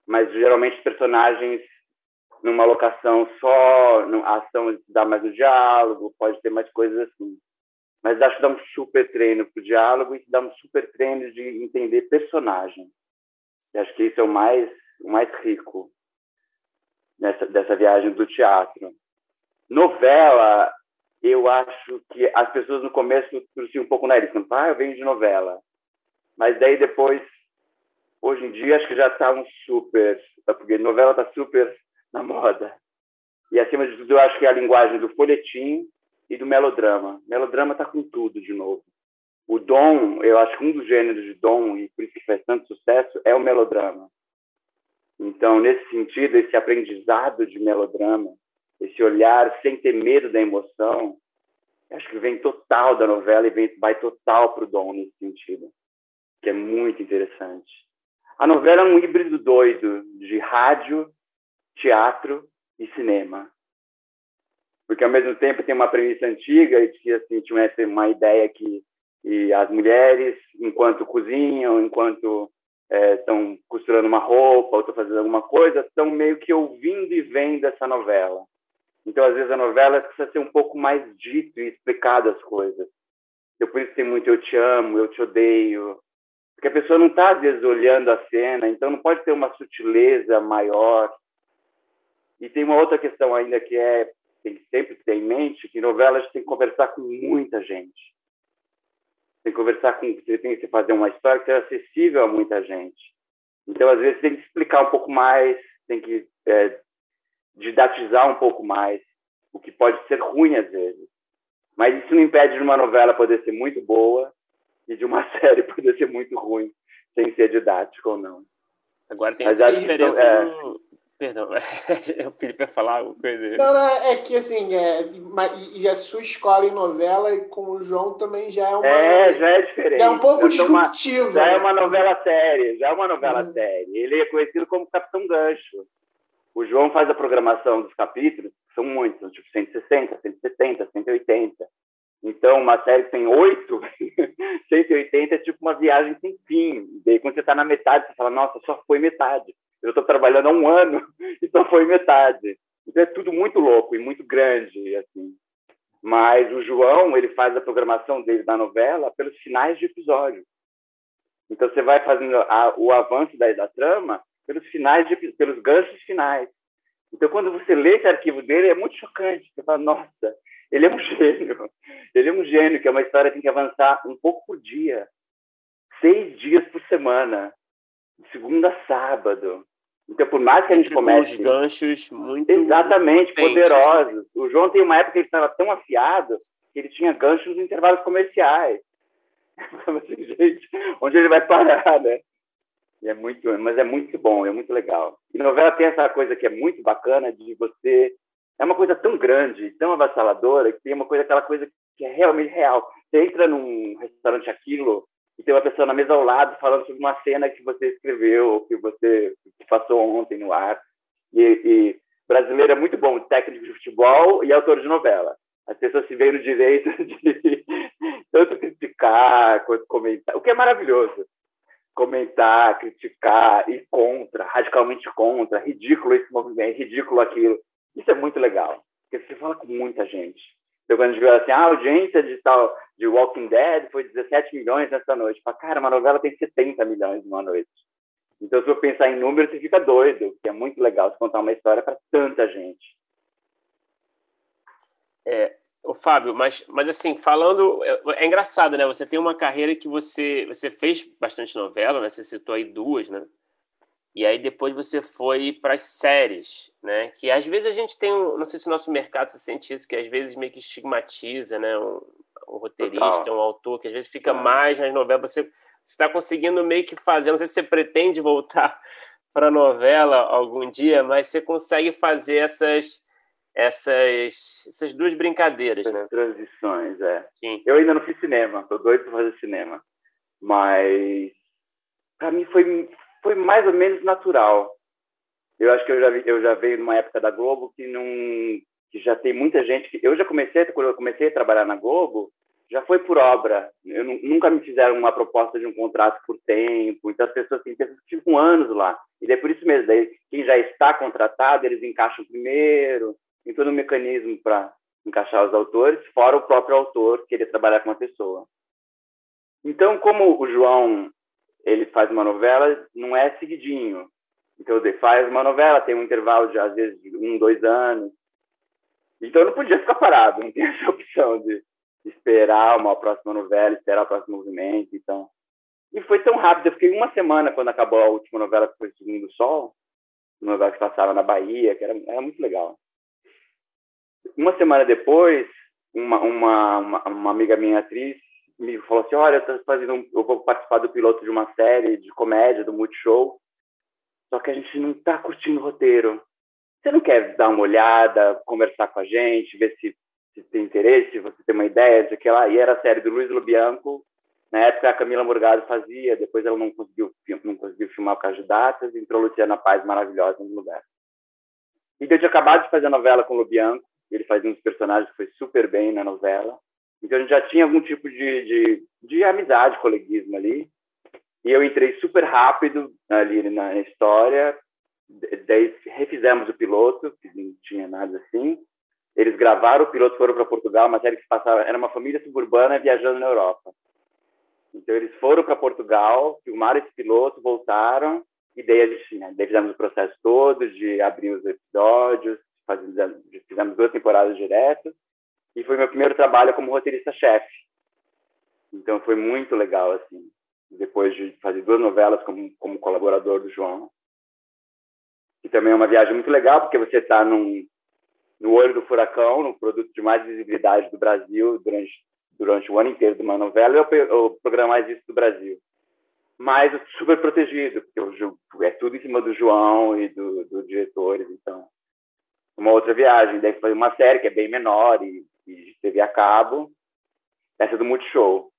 mas geralmente personagens numa locação só, a ação dá mais no diálogo, pode ter mais coisas assim. Mas acho que dá um super treino para o diálogo e dá um super treino de entender personagem. E acho que isso é o mais, o mais rico nessa, dessa viagem do teatro. Novela, eu acho que as pessoas no começo torciam um pouco o nariz, ah, eu venho de novela. Mas daí depois hoje em dia acho que já está um super, porque novela está super na moda. E acima de tudo, eu acho que é a linguagem do folhetim e do melodrama. Melodrama está com tudo de novo. O dom, eu acho que um dos gêneros de dom, e por isso que faz tanto sucesso, é o melodrama. Então, nesse sentido, esse aprendizado de melodrama, esse olhar sem ter medo da emoção, acho que vem total da novela e vem, vai total para o dom nesse sentido, que é muito interessante. A novela é um híbrido doido de rádio, teatro e cinema. Porque, ao mesmo tempo, tem uma premissa antiga e que assim, tinha uma ideia que e as mulheres, enquanto cozinham, enquanto estão é, costurando uma roupa ou estão fazendo alguma coisa, estão meio que ouvindo e vendo essa novela. Então, às vezes, a novela precisa ser um pouco mais dito e explicado as coisas. Então, por isso tem muito eu te amo, eu te odeio, porque a pessoa não está, às vezes, olhando a cena, então não pode ter uma sutileza maior. E tem uma outra questão ainda que é, tem que sempre ter em mente, que novelas tem que conversar com muita gente. Tem que conversar com, você tem que fazer uma história que seja acessível a muita gente. Então, às vezes, tem que explicar um pouco mais, tem que é, didatizar um pouco mais, o que pode ser ruim às vezes. Mas isso não impede de uma novela poder ser muito boa e de uma série poder ser muito ruim, sem ser didático ou não. Agora tem Mas essa diferença é... no... Perdão, o Felipe ia falar alguma coisa. Não, não, é que assim, é, e a sua escola em novela com o João também já é uma. É, já é diferente. Já é um pouco disruptivo. Uma, já né? é uma novela séria, já é uma novela uhum. séria. Ele é conhecido como Capitão Gancho. O João faz a programação dos capítulos, são muitos, tipo 160, 170, 180. Então, uma série que tem oito, 180 é tipo uma viagem sem fim. Daí, quando você está na metade, você fala, nossa, só foi metade. Eu estou trabalhando há um ano e só foi metade. Então é tudo muito louco e muito grande, assim. Mas o João, ele faz a programação dele da novela pelos finais de episódio. Então você vai fazendo a, o avanço da, da trama pelos finais, de, pelos ganchos finais. Então quando você lê esse arquivo dele é muito chocante. Você fala, nossa, ele é um gênio. Ele é um gênio, que é uma história que tem que avançar um pouco por dia, seis dias por semana, segunda a sábado. Então, por mais que a gente comece. Com ganchos muito. Exatamente, poderosos. O João tem uma época que ele estava tão afiado que ele tinha ganchos nos intervalos comerciais. assim, gente, onde ele vai parar, né? E é muito, mas é muito bom, é muito legal. E novela tem essa coisa que é muito bacana de você é uma coisa tão grande, tão avassaladora, que tem uma coisa, aquela coisa que é realmente real. Você entra num restaurante aquilo e tem uma pessoa na mesa ao lado falando sobre uma cena que você escreveu, que você que passou ontem no ar. E, e brasileiro é muito bom, técnico de futebol e autor de novela. As pessoas se veem no direito de tanto criticar quanto comentar, o que é maravilhoso. Comentar, criticar, ir contra, radicalmente contra, ridículo esse movimento, ridículo aquilo. Isso é muito legal, porque você fala com muita gente. Então, quando a gente vê assim, ah, a audiência de tal, de Walking Dead foi 17 milhões nessa noite. Fala, cara, uma novela tem 70 milhões numa noite. Então, se eu pensar em números, você fica doido, que é muito legal você contar uma história para tanta gente. É, o Fábio, mas, mas assim, falando, é, é, engraçado, né? Você tem uma carreira que você você fez bastante novela, né? Você citou aí duas, né? E aí depois você foi para as séries, né? Que às vezes a gente tem um, não sei se o nosso mercado se sente isso, que às vezes meio que estigmatiza, né? Um, um roteirista, Total. um autor que às vezes fica mais nas novelas. Você está conseguindo meio que fazer, não sei se você pretende voltar para a novela algum dia, mas você consegue fazer essas essas essas duas brincadeiras, essas né? Transições, é. Sim. Eu ainda não fiz cinema, tô doido para fazer cinema, mas para mim foi foi mais ou menos natural. Eu acho que eu já, eu já veio numa época da Globo que não que já tem muita gente que eu já comecei quando eu comecei a trabalhar na Globo já foi por obra. Eu nunca me fizeram uma proposta de um contrato por tempo. Então as pessoas têm pessoas que anos lá. E é por isso mesmo. Daí quem já está contratado eles encaixam primeiro. Tem todo um mecanismo para encaixar os autores, fora o próprio autor querer trabalhar com uma pessoa. Então, como o João ele faz uma novela, não é seguidinho. Então, ele faz uma novela, tem um intervalo de, às vezes, de um, dois anos. Então, eu não podia ficar parado, não tem essa opção de esperar uma próxima novela, esperar o próximo movimento. Então, e foi tão rápido. Eu fiquei uma semana quando acabou a última novela, que foi o Segundo Sol, uma novela que passava na Bahia, que era, era muito legal. Uma semana depois, uma, uma, uma, uma amiga minha atriz me falou assim, olha, eu, fazendo um, eu vou participar do piloto de uma série de comédia, do Multishow, só que a gente não está curtindo o roteiro. Você não quer dar uma olhada, conversar com a gente, ver se, se tem interesse, se você tem uma ideia de que ela... E era a série do Luiz Lobianco, na época a Camila Morgado fazia, depois ela não conseguiu, não conseguiu filmar por causa de datas, entrou Luciana Paz maravilhosa no lugar. E eu tinha acabado de fazer a novela com o Lobianco, ele fazia uns personagens que foi super bem na novela. Então a gente já tinha algum tipo de, de, de amizade, coleguismo ali. E eu entrei super rápido ali na história. Daí refizemos o piloto, que não tinha nada assim. Eles gravaram o piloto, foram para Portugal, uma série que se passava, era uma família suburbana viajando na Europa. Então eles foram para Portugal, filmaram esse piloto, voltaram e daí a gente, né, daí fizemos o processo todo de abrir os episódios, fazendo, fizemos duas temporadas direto e foi meu primeiro trabalho como roteirista-chefe. Então foi muito legal, assim, depois de fazer duas novelas como, como colaborador do João. E também é uma viagem muito legal, porque você está no olho do furacão, no produto de mais visibilidade do Brasil durante, durante o ano inteiro de uma novela, é o, o programa mais visto do Brasil. Mas super protegido, porque é tudo em cima do João e dos do diretores, então uma outra viagem. Daí foi uma série que é bem menor e de TV a cabo, essa do Multishow.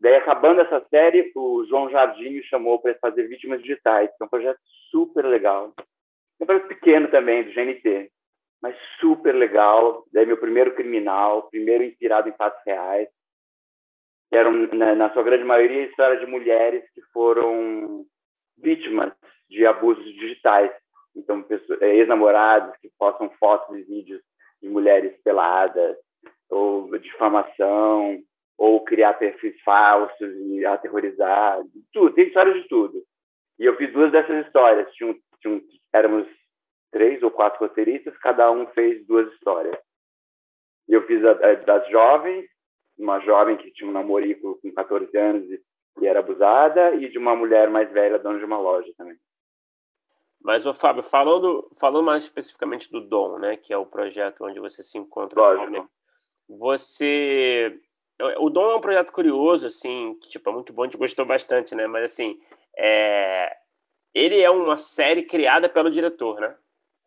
Daí, acabando essa série, o João Jardim me chamou para fazer Vítimas Digitais, que é um projeto super legal. Um projeto pequeno também, do GNT, mas super legal. Daí, meu primeiro criminal, primeiro inspirado em fatos reais. Eram, na, na sua grande maioria, histórias de mulheres que foram vítimas de abusos digitais, Então, é, ex-namorados que postam fotos e vídeos de mulheres peladas, ou difamação, ou criar perfis falsos e aterrorizar, tudo, tem história de tudo. E eu fiz duas dessas histórias. Tinha, tinha, éramos três ou quatro roteiristas, cada um fez duas histórias. E eu fiz a, a, das jovens, uma jovem que tinha um namorico com 14 anos e, e era abusada, e de uma mulher mais velha, dona de uma loja também. Mas, ô Fábio, falando, falando mais especificamente do Dom, né, que é o projeto onde você se encontra Lógico. Você... O Dom é um projeto curioso, assim, que, tipo, é muito bom, a gente gostou bastante, né? Mas, assim, é... ele é uma série criada pelo diretor, né?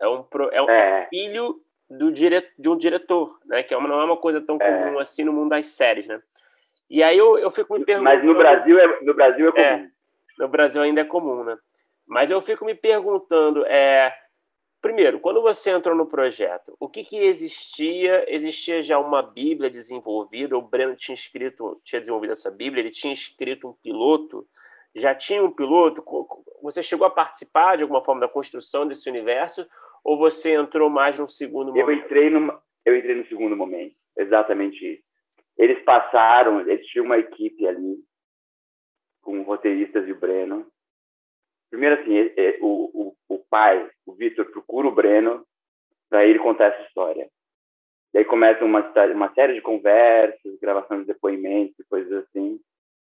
É um, pro... é um é. filho do dire... de um diretor, né? Que é uma, não é uma coisa tão é. comum assim no mundo das séries, né? E aí eu, eu fico me perguntando... Mas no Brasil é, no Brasil é comum. É, no Brasil ainda é comum, né? Mas eu fico me perguntando, é, primeiro, quando você entrou no projeto, o que, que existia? Existia já uma Bíblia desenvolvida? O Breno tinha escrito, tinha desenvolvido essa Bíblia, ele tinha escrito um piloto? Já tinha um piloto? Você chegou a participar de alguma forma da construção desse universo? Ou você entrou mais no segundo momento? Eu entrei no, eu entrei no segundo momento, exatamente isso. Eles passaram, eles tinham uma equipe ali, com roteiristas e o Breno, Primeiro, assim, é, é, o, o, o pai, o Vitor, procura o Breno para ele contar essa história. E aí começa uma, uma série de conversas, gravação de depoimentos coisas assim.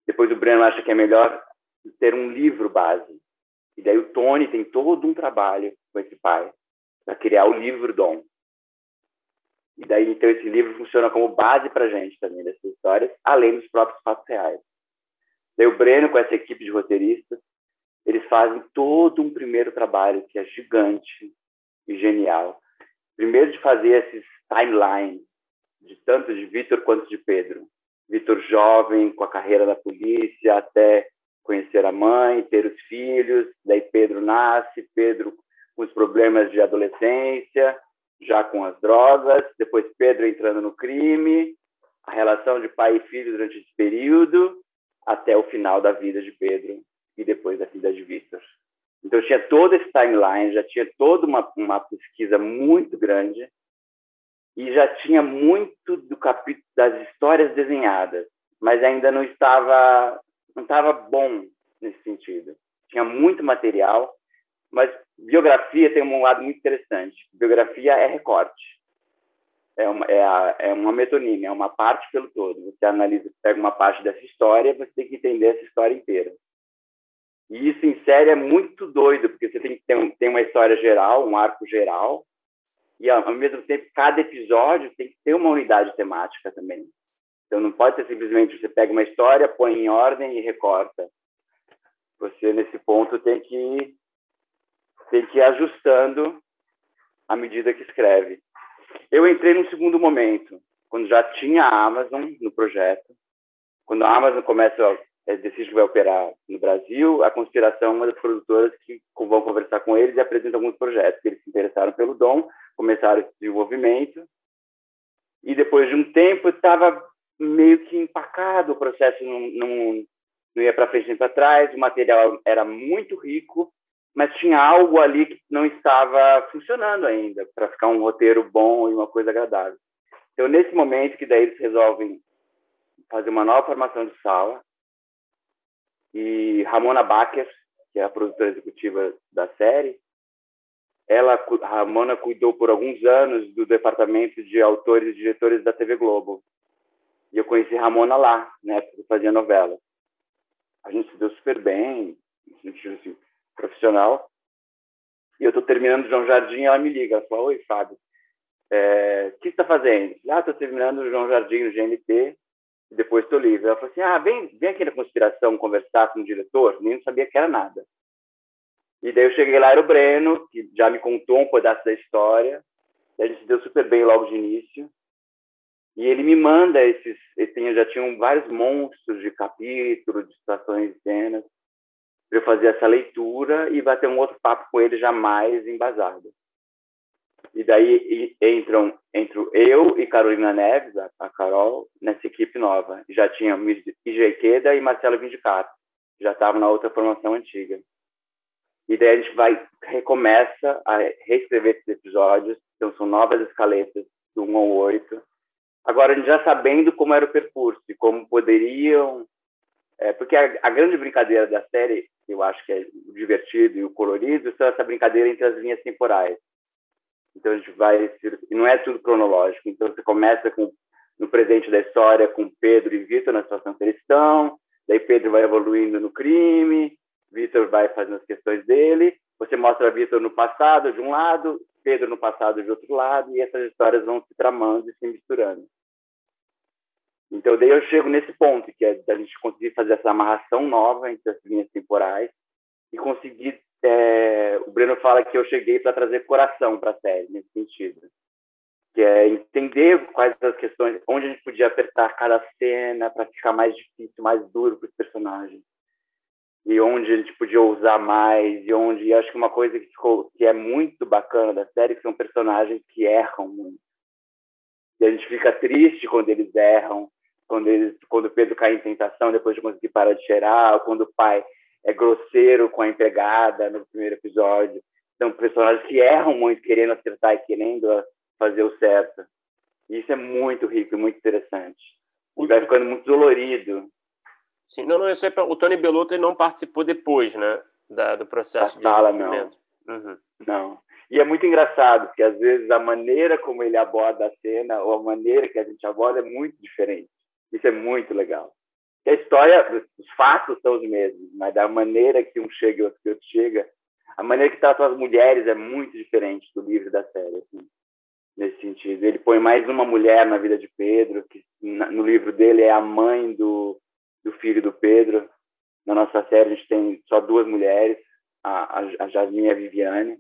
Depois o Breno acha que é melhor ter um livro base. E daí o Tony tem todo um trabalho com esse pai para criar o livro Dom. E daí, então, esse livro funciona como base para a gente também dessas histórias, além dos próprios fatos reais. Daí o Breno, com essa equipe de roteiristas, eles fazem todo um primeiro trabalho que é gigante e genial. Primeiro de fazer esses timelines, de tanto de Vitor quanto de Pedro. Vitor jovem, com a carreira da polícia, até conhecer a mãe, ter os filhos, daí Pedro nasce, Pedro com os problemas de adolescência, já com as drogas, depois Pedro entrando no crime, a relação de pai e filho durante esse período, até o final da vida de Pedro, e depois da vida de Victor. Então, eu tinha todo esse timeline, já tinha toda uma, uma pesquisa muito grande e já tinha muito do capítulo das histórias desenhadas, mas ainda não estava não estava bom nesse sentido. Tinha muito material, mas biografia tem um lado muito interessante. Biografia é recorte. É uma, é, a, é uma metonímia, é uma parte pelo todo. Você analisa, pega uma parte dessa história, você tem que entender essa história inteira. E isso em série é muito doido, porque você tem que ter um, tem uma história geral, um arco geral, e ao mesmo tempo cada episódio tem que ter uma unidade temática também. Então não pode ser simplesmente você pega uma história, põe em ordem e recorta. Você nesse ponto tem que tem que ir ajustando à medida que escreve. Eu entrei num segundo momento, quando já tinha a Amazon no projeto. Quando a Amazon começa é, decide que vai operar no Brasil, a Conspiração é uma das produtoras que vão conversar com eles e apresentam alguns projetos. Eles se interessaram pelo Dom, começaram esse desenvolvimento, e depois de um tempo estava meio que empacado, o processo não, não, não ia para frente nem para trás, o material era muito rico, mas tinha algo ali que não estava funcionando ainda para ficar um roteiro bom e uma coisa agradável. Então, nesse momento que daí eles resolvem fazer uma nova formação de sala, e Ramona Baker, que é a produtora executiva da série, ela, Ramona cuidou por alguns anos do departamento de autores e diretores da TV Globo. E eu conheci Ramona lá, né, porque fazia novela. A gente se deu super bem, no sentido assim, profissional. E eu estou terminando João Jardim, ela me liga, ela fala, oi, Fábio, é, o que você está fazendo? Ah, estou terminando João Jardim no GNT, e depois estou livre. Ela falou assim, ah, vem, vem aqui na conspiração conversar com o diretor. Nem sabia que era nada. E daí eu cheguei lá, era o Breno, que já me contou um pedaço da história. a gente se deu super bem logo de início. E ele me manda esses, ele já tinham vários monstros de capítulo, de situações e cenas, para eu fazer essa leitura e bater um outro papo com ele já mais embasado. E daí entram, entro eu e Carolina Neves, a, Carol, nessa equipe nova. Já tínhamos IJ Queda e Marcelo Vindicato, já estavam na outra formação antiga. E daí a gente vai, recomeça a reescrever esses episódios, então são novas escaletas, do 1 ao 8. Agora, a gente já sabendo como era o percurso e como poderiam... É, porque a, a, grande brincadeira da série, eu acho que é divertido e o colorido, são essa brincadeira entre as linhas temporais. Então, a gente vai... E não é tudo cronológico. Então, você começa com no presente da história com Pedro e Vitor na situação que eles estão, daí Pedro vai evoluindo no crime, Vitor vai fazendo as questões dele, você mostra Vitor no passado de um lado, Pedro no passado de outro lado, e essas histórias vão se tramando e se misturando. Então, daí eu chego nesse ponto, que é da gente conseguir fazer essa amarração nova entre as linhas temporais e conseguir. É... o Breno fala que eu cheguei para trazer coração para a série, nesse sentido que é entender quais as questões, onde a gente podia apertar cada cena para ficar mais difícil, mais duro para os personagens, e onde a gente podia usar mais, e onde e acho que uma coisa que ficou que é muito bacana da série que são personagens que erram muito. E a gente fica triste quando eles erram, quando eles, quando Pedro cai em tentação depois de conseguir parar de cheirar, ou quando o pai é grosseiro com a empregada no primeiro episódio. São personagens que erram muito, querendo acertar e querendo fazer o certo. E isso é muito rico e muito interessante. E vai ficando muito dolorido. Sim, não, não, é pra, o Tony Bellotto não participou depois, né, da, do processo da de sala, não. Uhum. Não. E é muito engraçado, porque às vezes a maneira como ele aborda a cena ou a maneira que a gente aborda é muito diferente. Isso é muito legal. A história, os fatos são os mesmos, mas da maneira que um chega e outro que outro chega, a maneira que trata as mulheres é muito diferente do livro da série. Assim nesse sentido. Ele põe mais uma mulher na vida de Pedro, que no livro dele é a mãe do, do filho do Pedro. Na nossa série a gente tem só duas mulheres, a, a Jasmine e a Viviane.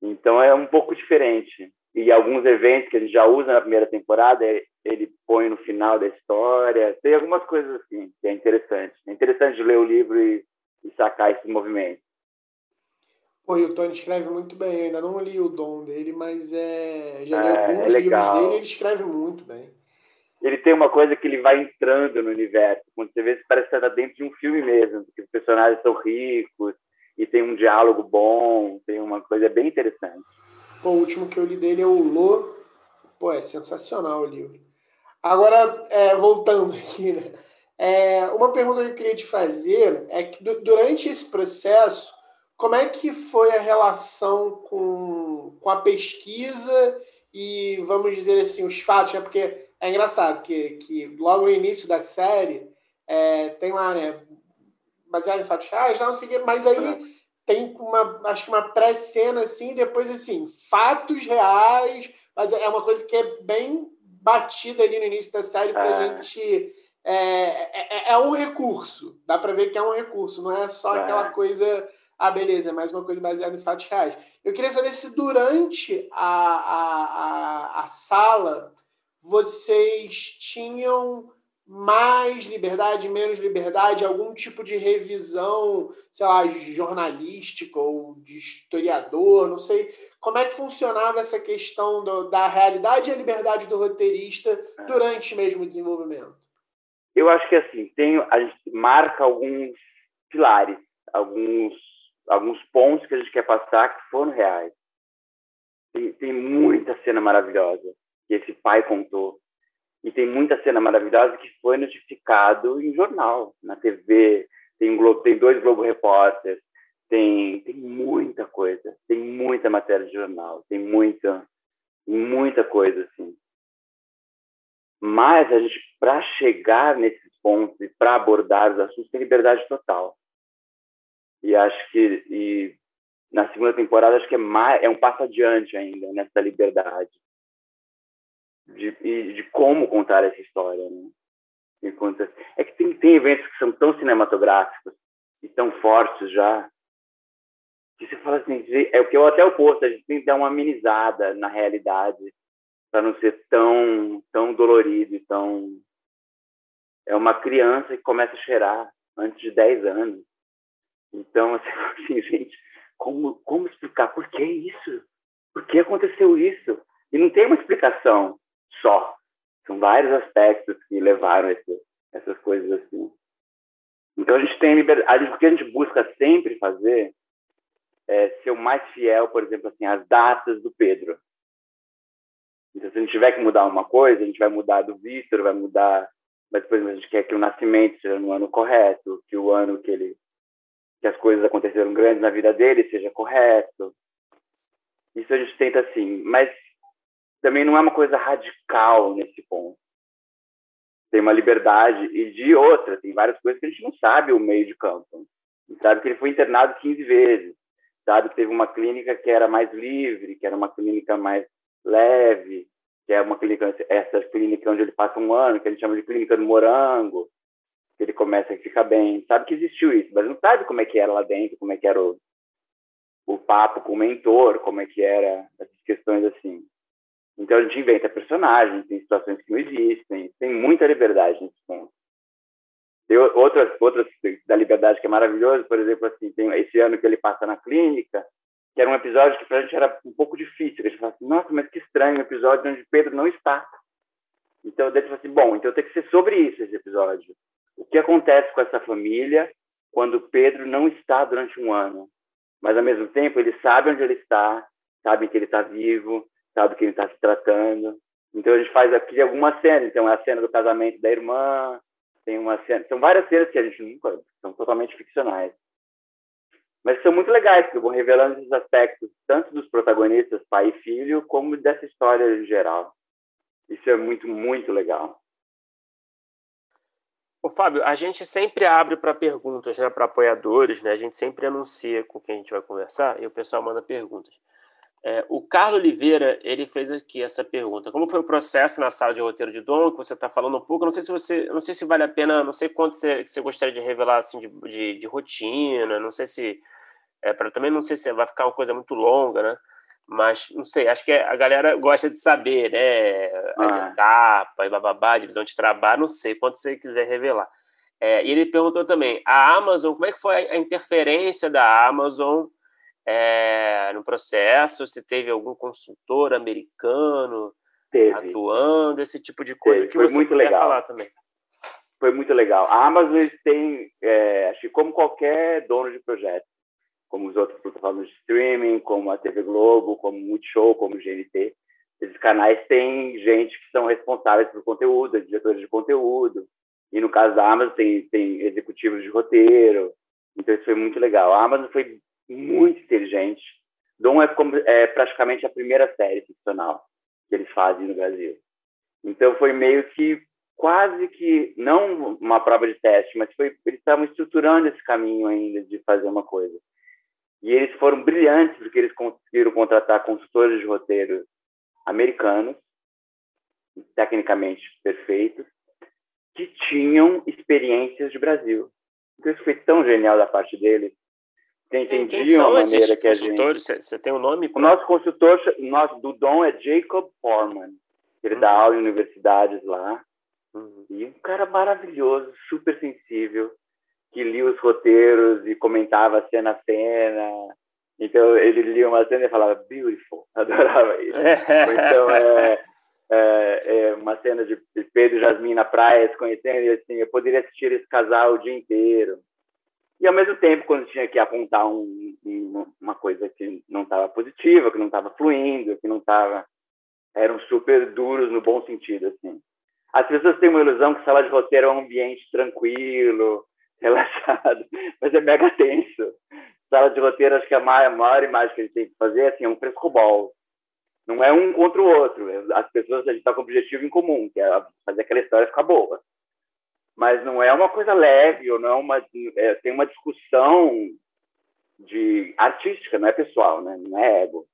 Então é um pouco diferente. E alguns eventos que gente já usa na primeira temporada, ele põe no final da história. Tem algumas coisas assim que é interessante. É interessante ler o livro e, e sacar esse movimento. Pô, e o Tony escreve muito bem. Eu ainda não li o dom dele, mas é... já li é, alguns é livros dele e ele escreve muito bem. Ele tem uma coisa que ele vai entrando no universo. Quando você vê, parece que está dentro de um filme mesmo, porque os personagens são ricos e tem um diálogo bom, tem uma coisa bem interessante. O último que eu li dele é o Lô. Pô, é sensacional o livro. Agora, é, voltando aqui, né? É, uma pergunta que eu queria te fazer é que durante esse processo como é que foi a relação com, com a pesquisa e, vamos dizer assim, os fatos? Né? Porque é engraçado que, que logo no início da série é, tem lá, né? Baseado em fatos reais, não sei o quê, mas aí tem uma, acho que uma pré-cena assim, depois assim, fatos reais, mas é uma coisa que é bem batida ali no início da série para a é. gente. É, é, é, um recurso, dá para ver que é um recurso, não é só aquela coisa ah, beleza, é mais uma coisa baseada em fatos reais. Eu queria saber se durante a, a, a, a sala vocês tinham mais liberdade, menos liberdade, algum tipo de revisão, sei lá, jornalística ou de historiador, não sei. Como é que funcionava essa questão do, da realidade e a liberdade do roteirista é. durante mesmo o desenvolvimento? Eu acho que assim, tem, a gente marca alguns pilares, alguns alguns pontos que a gente quer passar que foram reais. Tem, tem muita cena maravilhosa que esse pai contou. E tem muita cena maravilhosa que foi notificado em jornal, na TV. Tem, Globo, tem dois Globo Repórter. Tem, tem muita coisa. Tem muita matéria de jornal. Tem muita, muita coisa, assim. Mas a gente, para chegar nesses pontos e para abordar os assuntos, tem liberdade total. E acho que e na segunda temporada acho que é mais é um passo adiante ainda nessa liberdade de, de como contar essa história, né? É que tem, tem eventos que são tão cinematográficos e tão fortes já que você fala assim, é o que eu até oposto, a gente tem que dar uma amenizada na realidade para não ser tão tão dolorido e tão é uma criança que começa a cheirar antes de 10 anos então, assim, gente, como, como explicar por que isso? Por que aconteceu isso? E não tem uma explicação só. São vários aspectos que levaram esse, essas coisas assim. Então a gente tem liberdade. O que a gente busca sempre fazer é ser o mais fiel, por exemplo, assim, às datas do Pedro. Então, se a gente tiver que mudar uma coisa, a gente vai mudar do Vitor, vai mudar. Mas, por exemplo, a gente quer que o nascimento seja no ano correto, que o ano que ele que as coisas aconteceram grandes na vida dele seja correto. Isso a gente tenta assim, mas também não é uma coisa radical nesse ponto. Tem uma liberdade e de outra, tem várias coisas que a gente não sabe o meio de campo. Sabe que ele foi internado 15 vezes, sabe que teve uma clínica que era mais livre, que era uma clínica mais leve, que é uma clínica, essa clínica onde ele passa um ano, que a gente chama de clínica do morango, que ele começa a ficar bem. Sabe que existiu isso, mas não sabe como é que era lá dentro, como é que era o, o papo com o mentor, como é que era essas questões assim. Então a gente inventa personagens, tem situações que não existem, tem muita liberdade nesse ponto. Tem outras, outras da liberdade que é maravilhoso, por exemplo, assim, tem esse ano que ele passa na clínica, que era um episódio que para a gente era um pouco difícil. A gente fala assim, nossa, mas que estranho, um episódio onde Pedro não está. Então, daí assim, bom, então tem que ser sobre isso esse episódio. O que acontece com essa família quando Pedro não está durante um ano? Mas, ao mesmo tempo, ele sabe onde ele está, sabe que ele está vivo, sabe que ele está se tratando. Então, a gente faz aqui algumas cenas. Então, é a cena do casamento da irmã, tem uma cena... São várias cenas que a gente nunca... São totalmente ficcionais. Mas são muito legais, porque vão revelando esses aspectos, tanto dos protagonistas, pai e filho, como dessa história em geral. Isso é muito, muito legal. Ô, Fábio, a gente sempre abre para perguntas, né, para apoiadores, né? A gente sempre anuncia com quem a gente vai conversar e o pessoal manda perguntas. É, o Carlos Oliveira, ele fez aqui essa pergunta. Como foi o processo na sala de roteiro de Dom, que você está falando um pouco? não sei se você, não sei se vale a pena, não sei quanto você, você gostaria de revelar assim de, de, de rotina, não sei se é, para também não sei se vai ficar uma coisa muito longa, né? Mas não sei, acho que a galera gosta de saber, né? As ah. etapas, bababá, divisão de trabalho, não sei quanto você quiser revelar. É, e ele perguntou também: a Amazon, como é que foi a interferência da Amazon é, no processo? Se teve algum consultor americano teve. atuando, esse tipo de coisa teve. que foi você muito legal. falar também. Foi muito legal. A Amazon tem, é, acho que como qualquer dono de projeto, como os outros plataformas de streaming, como a TV Globo, como Multishow, como o GNT. Esses canais têm gente que são responsáveis por conteúdo, diretores de conteúdo. E no caso da Amazon, tem, tem executivos de roteiro. Então, isso foi muito legal. A Amazon foi muito inteligente. Dom é, é praticamente a primeira série ficcional que eles fazem no Brasil. Então, foi meio que quase que, não uma prova de teste, mas foi, eles estavam estruturando esse caminho ainda de fazer uma coisa. E eles foram brilhantes porque eles conseguiram contratar consultores de roteiro americanos, tecnicamente perfeitos, que tinham experiências de Brasil. Então isso foi tão genial da parte deles. Que entendiam a maneira que a gente. Você tem o um nome? O nosso consultor nosso, do Dom é Jacob Foreman. Ele uhum. dá aula em universidades lá. Uhum. E um cara maravilhoso, super sensível que lia os roteiros e comentava cena a cena. Então ele lia uma cena e falava beautiful, adorava isso. então é, é, é, uma cena de Pedro e Jasmine na praia se conhecendo e assim eu poderia assistir esse casal o dia inteiro. E ao mesmo tempo quando tinha que apontar um, uma coisa que não estava positiva, que não estava fluindo, que não estava eram super duros no bom sentido assim. As pessoas têm uma ilusão que sala de roteiro é um ambiente tranquilo, relaxado, mas é mega tenso. Sala de roteiro, acho que a maior, a maior imagem que a gente tem que fazer assim, é um frescobol. Não é um contra o outro. As pessoas, a gente está com um objetivo em comum, que é fazer aquela história ficar boa. Mas não é uma coisa leve, ou não é uma, é, tem uma discussão de artística, não é pessoal, né? não é ego.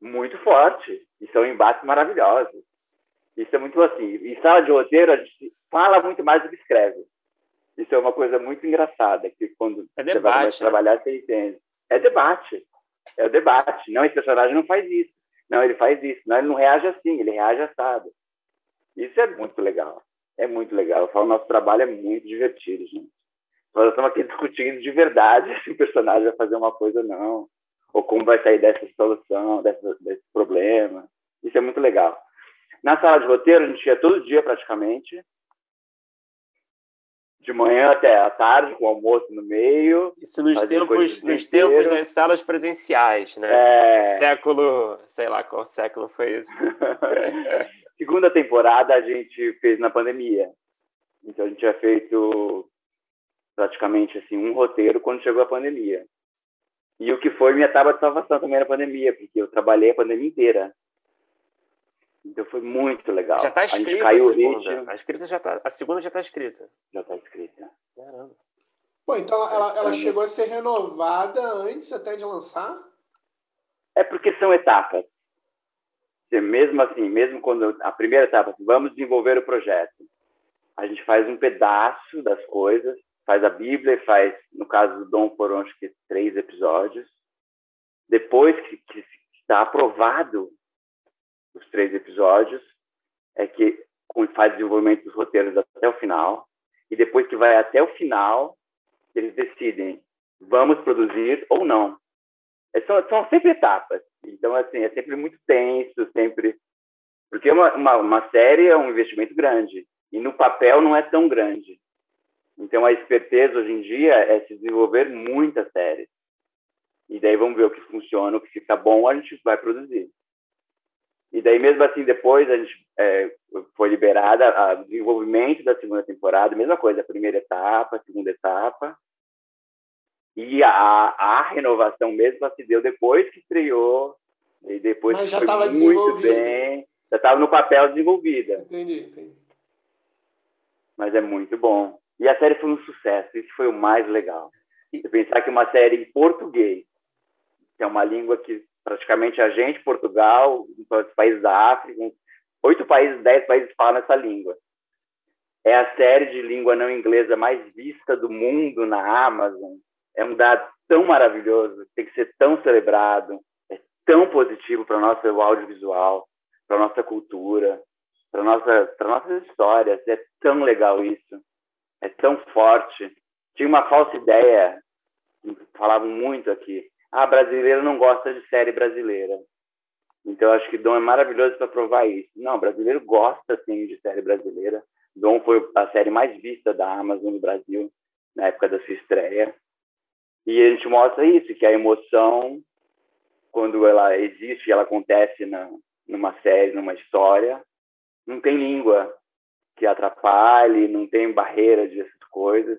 Muito forte. E são embates maravilhosos. Isso é muito assim. Em sala de roteiro, a gente fala muito mais do que escreve. Isso é uma coisa muito engraçada, que quando é você vai né? trabalhar, você entende. É debate. É o debate. Não, esse personagem não faz isso. Não, ele faz isso. Não, ele não reage assim, ele reage assado. Isso é muito legal. É muito legal. Eu falo, nosso trabalho é muito divertido, gente. Nós estamos aqui discutindo de verdade se o personagem vai fazer uma coisa ou não. Ou como vai sair dessa solução, dessa, desse problema. Isso é muito legal. Na sala de roteiro, a gente ia todo dia praticamente de manhã até a tarde, com almoço no meio. Isso nos tempos, nos tempos das salas presenciais, né? É... Século, sei lá qual século foi isso. Segunda temporada a gente fez na pandemia. Então a gente tinha feito praticamente assim um roteiro quando chegou a pandemia. E o que foi minha tábua de salvação também na pandemia, porque eu trabalhei a pandemia inteira. Então foi muito legal. Já está escrita a, a segunda. A, escrita já tá, a segunda já está escrita. Já está escrita. Caramba. Bom, então ela, ela chegou a ser renovada antes até de lançar? É porque são etapas. Mesmo assim, mesmo quando a primeira etapa, vamos desenvolver o projeto. A gente faz um pedaço das coisas, faz a Bíblia e faz, no caso do Dom, foram acho que três episódios. Depois que, que está aprovado os três episódios, é que faz desenvolvimento dos roteiros até o final, e depois que vai até o final, eles decidem, vamos produzir ou não. É, são, são sempre etapas. Então, assim, é sempre muito tenso, sempre... Porque uma, uma, uma série é um investimento grande, e no papel não é tão grande. Então, a esperteza hoje em dia é se desenvolver muitas séries. E daí vamos ver o que funciona, o que fica bom, a gente vai produzir. E daí, mesmo assim, depois a gente é, foi liberada o desenvolvimento da segunda temporada, mesma coisa, primeira etapa, segunda etapa. E a, a renovação mesmo se deu depois que estreou, e depois Mas já estava muito bem, já estava no papel desenvolvida. Entendi, entendi. Mas é muito bom. E a série foi um sucesso, isso foi o mais legal. Você pensar que uma série em português, que é uma língua que praticamente a gente, Portugal, os países da África, oito países, dez países falam essa língua. É a série de língua não inglesa mais vista do mundo na Amazon. É um dado tão maravilhoso, tem que ser tão celebrado, é tão positivo para o nosso audiovisual, para a nossa cultura, para nossa, para nossas histórias. É tão legal isso, é tão forte. Tinha uma falsa ideia, falavam muito aqui, ah, brasileiro não gosta de série brasileira. Então, acho que Dom é maravilhoso para provar isso. Não, brasileiro gosta, sim, de série brasileira. Dom foi a série mais vista da Amazon no Brasil, na época da sua estreia. E a gente mostra isso, que a emoção, quando ela existe, ela acontece na, numa série, numa história, não tem língua que atrapalhe, não tem barreira dessas coisas,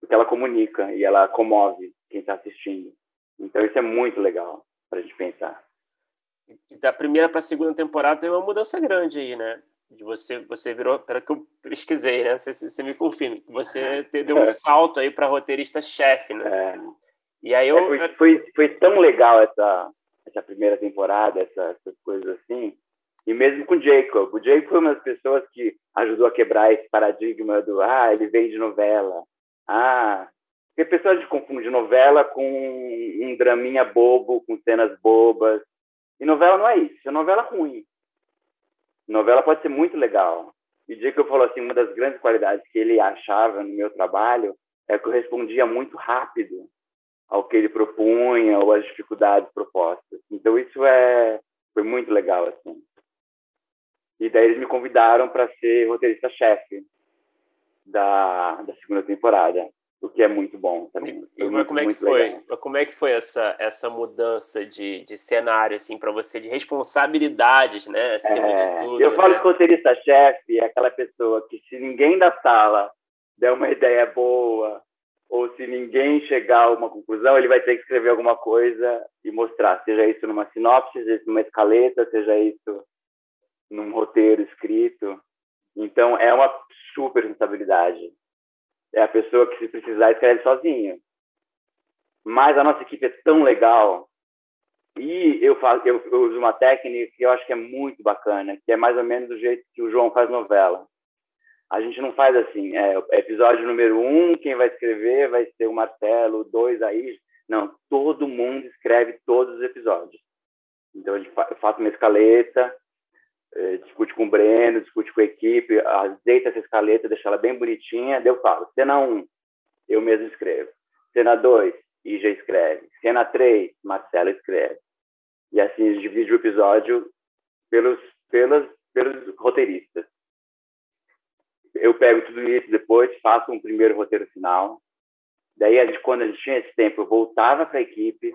porque ela comunica e ela comove quem está assistindo. Então isso é muito legal para a gente pensar. Da primeira para a segunda temporada tem uma mudança grande aí, né? De você, você virou, pelo que eu pesquisei, né? Você, você me confirma, você deu um salto aí para roteirista-chefe, né? É. E aí eu... É, foi, foi, foi, tão legal essa, essa primeira temporada, essa, essas coisas assim. E mesmo com o Jacob. O Jacob foi uma das pessoas que ajudou a quebrar esse paradigma do ah, ele veio de novela. Ah, porque a pessoa confunde novela com um draminha bobo, com cenas bobas. E novela não é isso, é novela ruim. Novela pode ser muito legal. E o dia que eu falo assim, uma das grandes qualidades que ele achava no meu trabalho é que eu respondia muito rápido ao que ele propunha ou às dificuldades propostas. Então isso é foi muito legal assim. E daí eles me convidaram para ser roteirista-chefe da, da segunda temporada o que é muito bom também. E, muito, como é que foi? Legal. Como é que foi essa essa mudança de, de cenário assim para você de responsabilidades, né? Acima é, de tudo. Eu falo né? que o roteirista chefe é aquela pessoa que se ninguém da sala der uma ideia boa ou se ninguém chegar a uma conclusão, ele vai ter que escrever alguma coisa e mostrar, seja isso numa sinopse, seja isso numa escaleta, seja isso num roteiro escrito. Então é uma super responsabilidade é a pessoa que, se precisar, escreve sozinha. Mas a nossa equipe é tão legal. E eu, faço, eu, eu uso uma técnica que eu acho que é muito bacana, que é mais ou menos do jeito que o João faz novela. A gente não faz assim, é, episódio número um, quem vai escrever vai ser o Marcelo, dois aí. Não, todo mundo escreve todos os episódios. Então, eu faço uma escaleta, discute com o Breno, discute com a equipe, azeita essa escaleta, deixa ela bem bonitinha, daí eu falo, cena 1, eu mesmo escrevo. Cena 2, Ija escreve. Cena 3, Marcelo escreve. E assim divide o episódio pelos, pelos, pelos roteiristas. Eu pego tudo isso depois, faço um primeiro roteiro final. Daí, a gente, quando a gente tinha esse tempo, eu voltava para a equipe,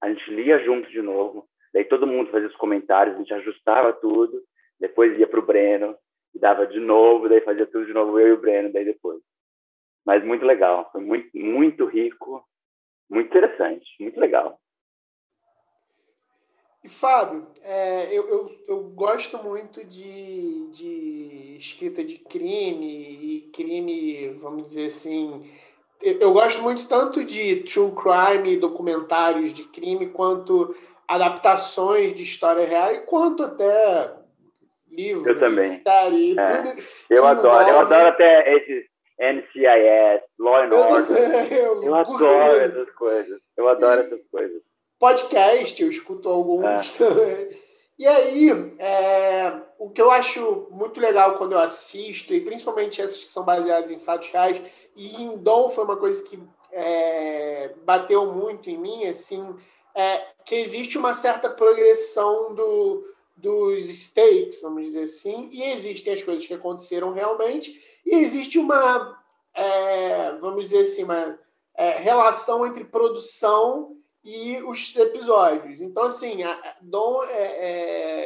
a gente lia junto de novo. Daí todo mundo fazia os comentários, a gente ajustava tudo. Depois ia para o Breno, e dava de novo, daí fazia tudo de novo, eu e o Breno, daí depois. Mas muito legal, foi muito, muito rico, muito interessante, muito legal. E Fábio, é, eu, eu, eu, gosto muito de, de escrita de crime e crime, vamos dizer assim. Eu gosto muito tanto de true crime, documentários de crime, quanto adaptações de história real, quanto até livros, eu também. série, é. tudo. Eu adoro, envolve... eu adoro até esses NCIS, Law and Order. eu, eu adoro essas coisas. Eu adoro essas coisas podcast, eu escuto alguns é. também. E aí, é, o que eu acho muito legal quando eu assisto, e principalmente essas que são baseadas em fatos reais, e em Dom foi uma coisa que é, bateu muito em mim, assim, é, que existe uma certa progressão do, dos stakes, vamos dizer assim, e existem as coisas que aconteceram realmente, e existe uma, é, vamos dizer assim, uma é, relação entre produção e os episódios. Então, assim, a Dom, é,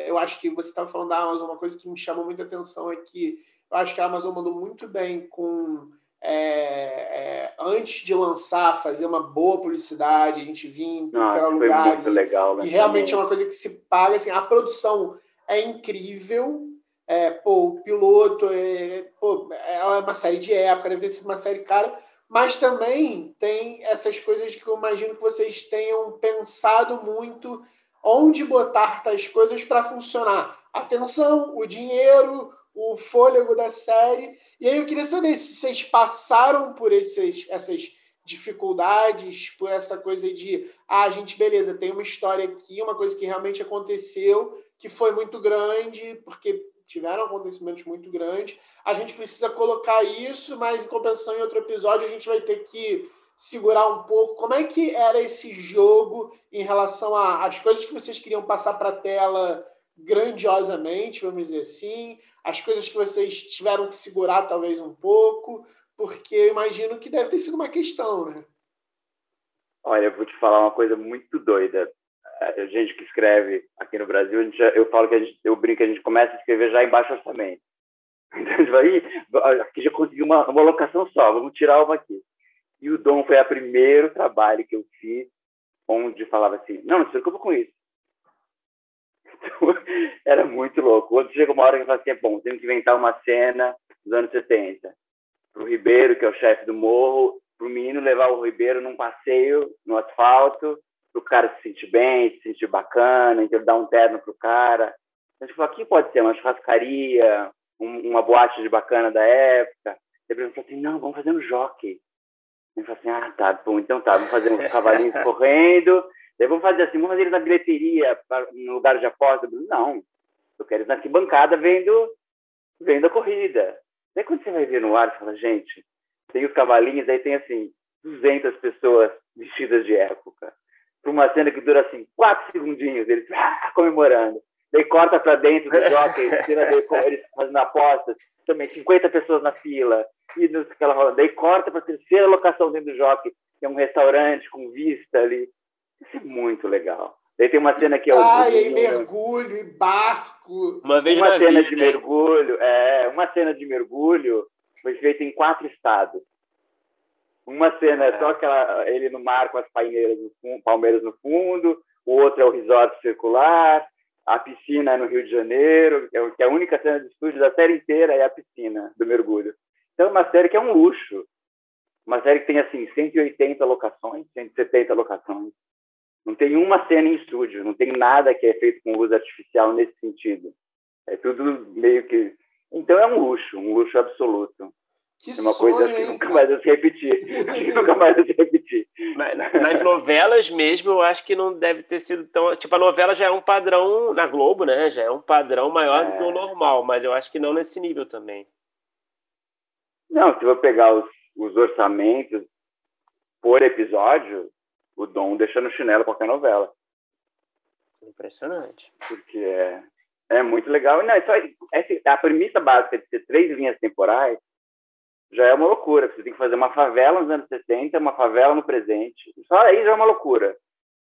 é, eu acho que você estava falando da Amazon, uma coisa que me chamou muita atenção é que eu acho que a Amazon mandou muito bem com. É, é antes de lançar, fazer uma boa publicidade, a gente vinha em qualquer lugar. Muito e, legal, né, e realmente também. é uma coisa que se paga. Assim, a produção é incrível. É, pô, o piloto é, pô, é uma série de época, deve ter sido uma série cara mas também tem essas coisas que eu imagino que vocês tenham pensado muito onde botar tais coisas para funcionar. Atenção, o dinheiro, o fôlego da série. E aí eu queria saber se vocês passaram por esses, essas dificuldades, por essa coisa de, ah, gente, beleza, tem uma história aqui, uma coisa que realmente aconteceu, que foi muito grande, porque tiveram acontecimentos muito grandes. A gente precisa colocar isso, mas em compensação, em outro episódio, a gente vai ter que segurar um pouco. Como é que era esse jogo em relação às coisas que vocês queriam passar para a tela grandiosamente, vamos dizer assim, as coisas que vocês tiveram que segurar talvez um pouco, porque eu imagino que deve ter sido uma questão, né? Olha, eu vou te falar uma coisa muito doida a gente que escreve aqui no Brasil, já, eu falo que gente, eu brinco, a gente começa a escrever já em baixo orçamento. Então a gente vai, aqui já conseguiu uma, uma locação só, vamos tirar uma aqui. E o Dom foi o primeiro trabalho que eu fiz onde falava assim, não, não se preocupa com isso. Era muito louco. Quando chega uma hora que eu falo assim, é bom, temos que inventar uma cena dos anos 70. Para o Ribeiro, que é o chefe do morro, para o menino levar o Ribeiro num passeio no asfalto para o cara se sentir bem, se sentir bacana, então dar um terno para o cara. A gente falou, aqui pode ser uma churrascaria, um, uma boate de bacana da época. Ele falou assim, não, vamos fazer um jockey. Ele falou assim, ah, tá, bom, então tá, vamos fazer uns cavalinhos correndo. Daí vamos fazer assim, vamos fazer eles na bilheteria, pra, no lugar de aposta. Não, eu quero eles na arquibancada vendo, vendo a corrida. Daí quando você vai ver no ar, você fala, gente, tem os cavalinhos, aí tem assim, 200 pessoas vestidas de época para uma cena que dura assim, quatro segundinhos, eles ah, comemorando. Daí corta para dentro do jockey, cena dele, eles fazendo apostas, também 50 pessoas na fila, e aquela rola. Daí corta para a terceira locação dentro do jockey, que é um restaurante com vista ali. Isso é muito legal. Daí tem uma cena que é o. Ah, e mergulho, e barco. Uma vez uma cena vida. de mergulho, é, uma cena de mergulho foi feita em quatro estados. Uma cena é só aquela, ele no mar com as paineiras no fundo, palmeiras no fundo, o outro é o resort circular, a piscina é no Rio de Janeiro, é que é a única cena de estúdio da série inteira é a piscina do mergulho. Então é uma série que é um luxo. Uma série que tem assim 180 locações, 170 locações. Não tem uma cena em estúdio, não tem nada que é feito com luz artificial nesse sentido. É tudo meio que então é um luxo, um luxo absoluto. Que é uma sonho, coisa que nunca mais vai se repetir. nunca mais vai se repetir. Nas novelas mesmo, eu acho que não deve ter sido tão. Tipo, a novela já é um padrão na Globo, né? Já é um padrão maior é... do que o é. normal, mas eu acho que não nesse nível também. Não, se eu pegar os, os orçamentos por episódio, o Dom deixa no chinelo qualquer novela. Impressionante. Porque é, é muito legal. Não, é só, é, a premissa básica de ter três linhas temporais já é uma loucura. Você tem que fazer uma favela nos anos 60, uma favela no presente. Só aí já é uma loucura.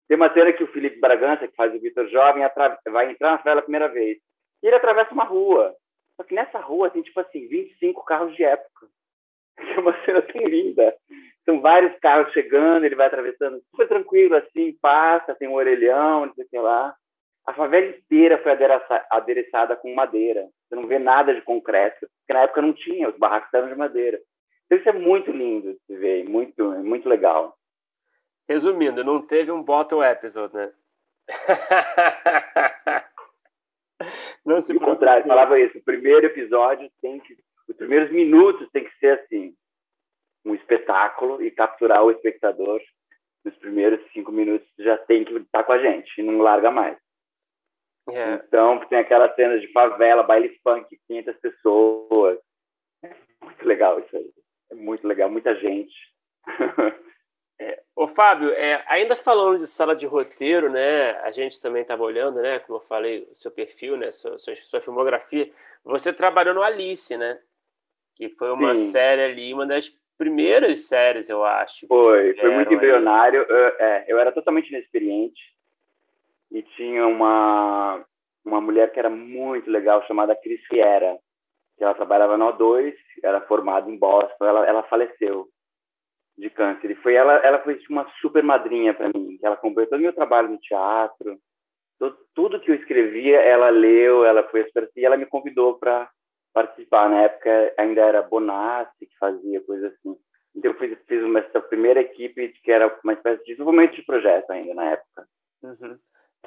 Tem uma cena que o Felipe Bragança, que faz o Vitor Jovem, vai entrar na favela a primeira vez. E ele atravessa uma rua. Só que nessa rua tem, tipo assim, 25 carros de época. É uma cena tão linda. São vários carros chegando, ele vai atravessando super tranquilo, assim, passa, tem um orelhão, não sei o que lá. A favela inteira foi adereçada com madeira. Você não vê nada de concreto, porque na época não tinha, os barracos eram de madeira. Então isso é muito lindo de se ver, muito, muito legal. Resumindo, não teve um bottle episode, né? não se contrário, falava isso. O primeiro episódio tem que. Os primeiros minutos tem que ser assim um espetáculo e capturar o espectador nos primeiros cinco minutos já tem que estar com a gente e não larga mais. É. Então, tem aquelas cenas de favela, baile funk, 500 pessoas. É muito legal isso aí. É muito legal, muita gente. É, ô Fábio, é, ainda falando de sala de roteiro, né? A gente também estava olhando, né? Como eu falei, o seu perfil, né? Sua, sua, sua, filmografia. Você trabalhou no Alice, né? Que foi uma Sim. série ali, uma das primeiras séries, eu acho. Foi, foi muito embrionário. Eu, é, eu era totalmente inexperiente e tinha uma uma mulher que era muito legal chamada Cris Fiera, que ela trabalhava no O2, era formada em Boston, ela, ela faleceu de câncer. E foi ela, ela foi uma super madrinha para mim. Ela acompanhou todo o meu trabalho no teatro, tudo, tudo que eu escrevia, ela leu, ela foi e ela me convidou para participar. Na época ainda era Bonassi que fazia coisa assim. Então eu fiz, fiz uma, essa primeira equipe que era uma espécie de desenvolvimento de projeto ainda na época. Uhum.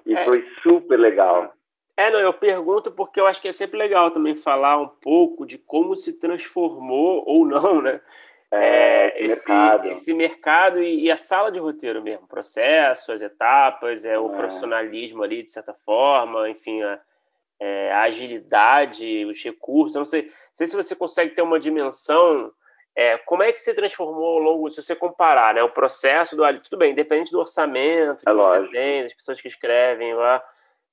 E é. foi super legal. É, não, eu pergunto porque eu acho que é sempre legal também falar um pouco de como se transformou ou não, né? É, esse, mercado, esse mercado e, e, a sala de roteiro mesmo, processo, as etapas, é, o é. profissionalismo ali, de certa forma, enfim, a, é, a agilidade, os recursos. Eu não sei, não sei se você consegue ter uma dimensão. É, como é que se transformou ao longo, se você comparar, né, o processo do tudo bem, independente do orçamento que é você tem, das pessoas que escrevem lá,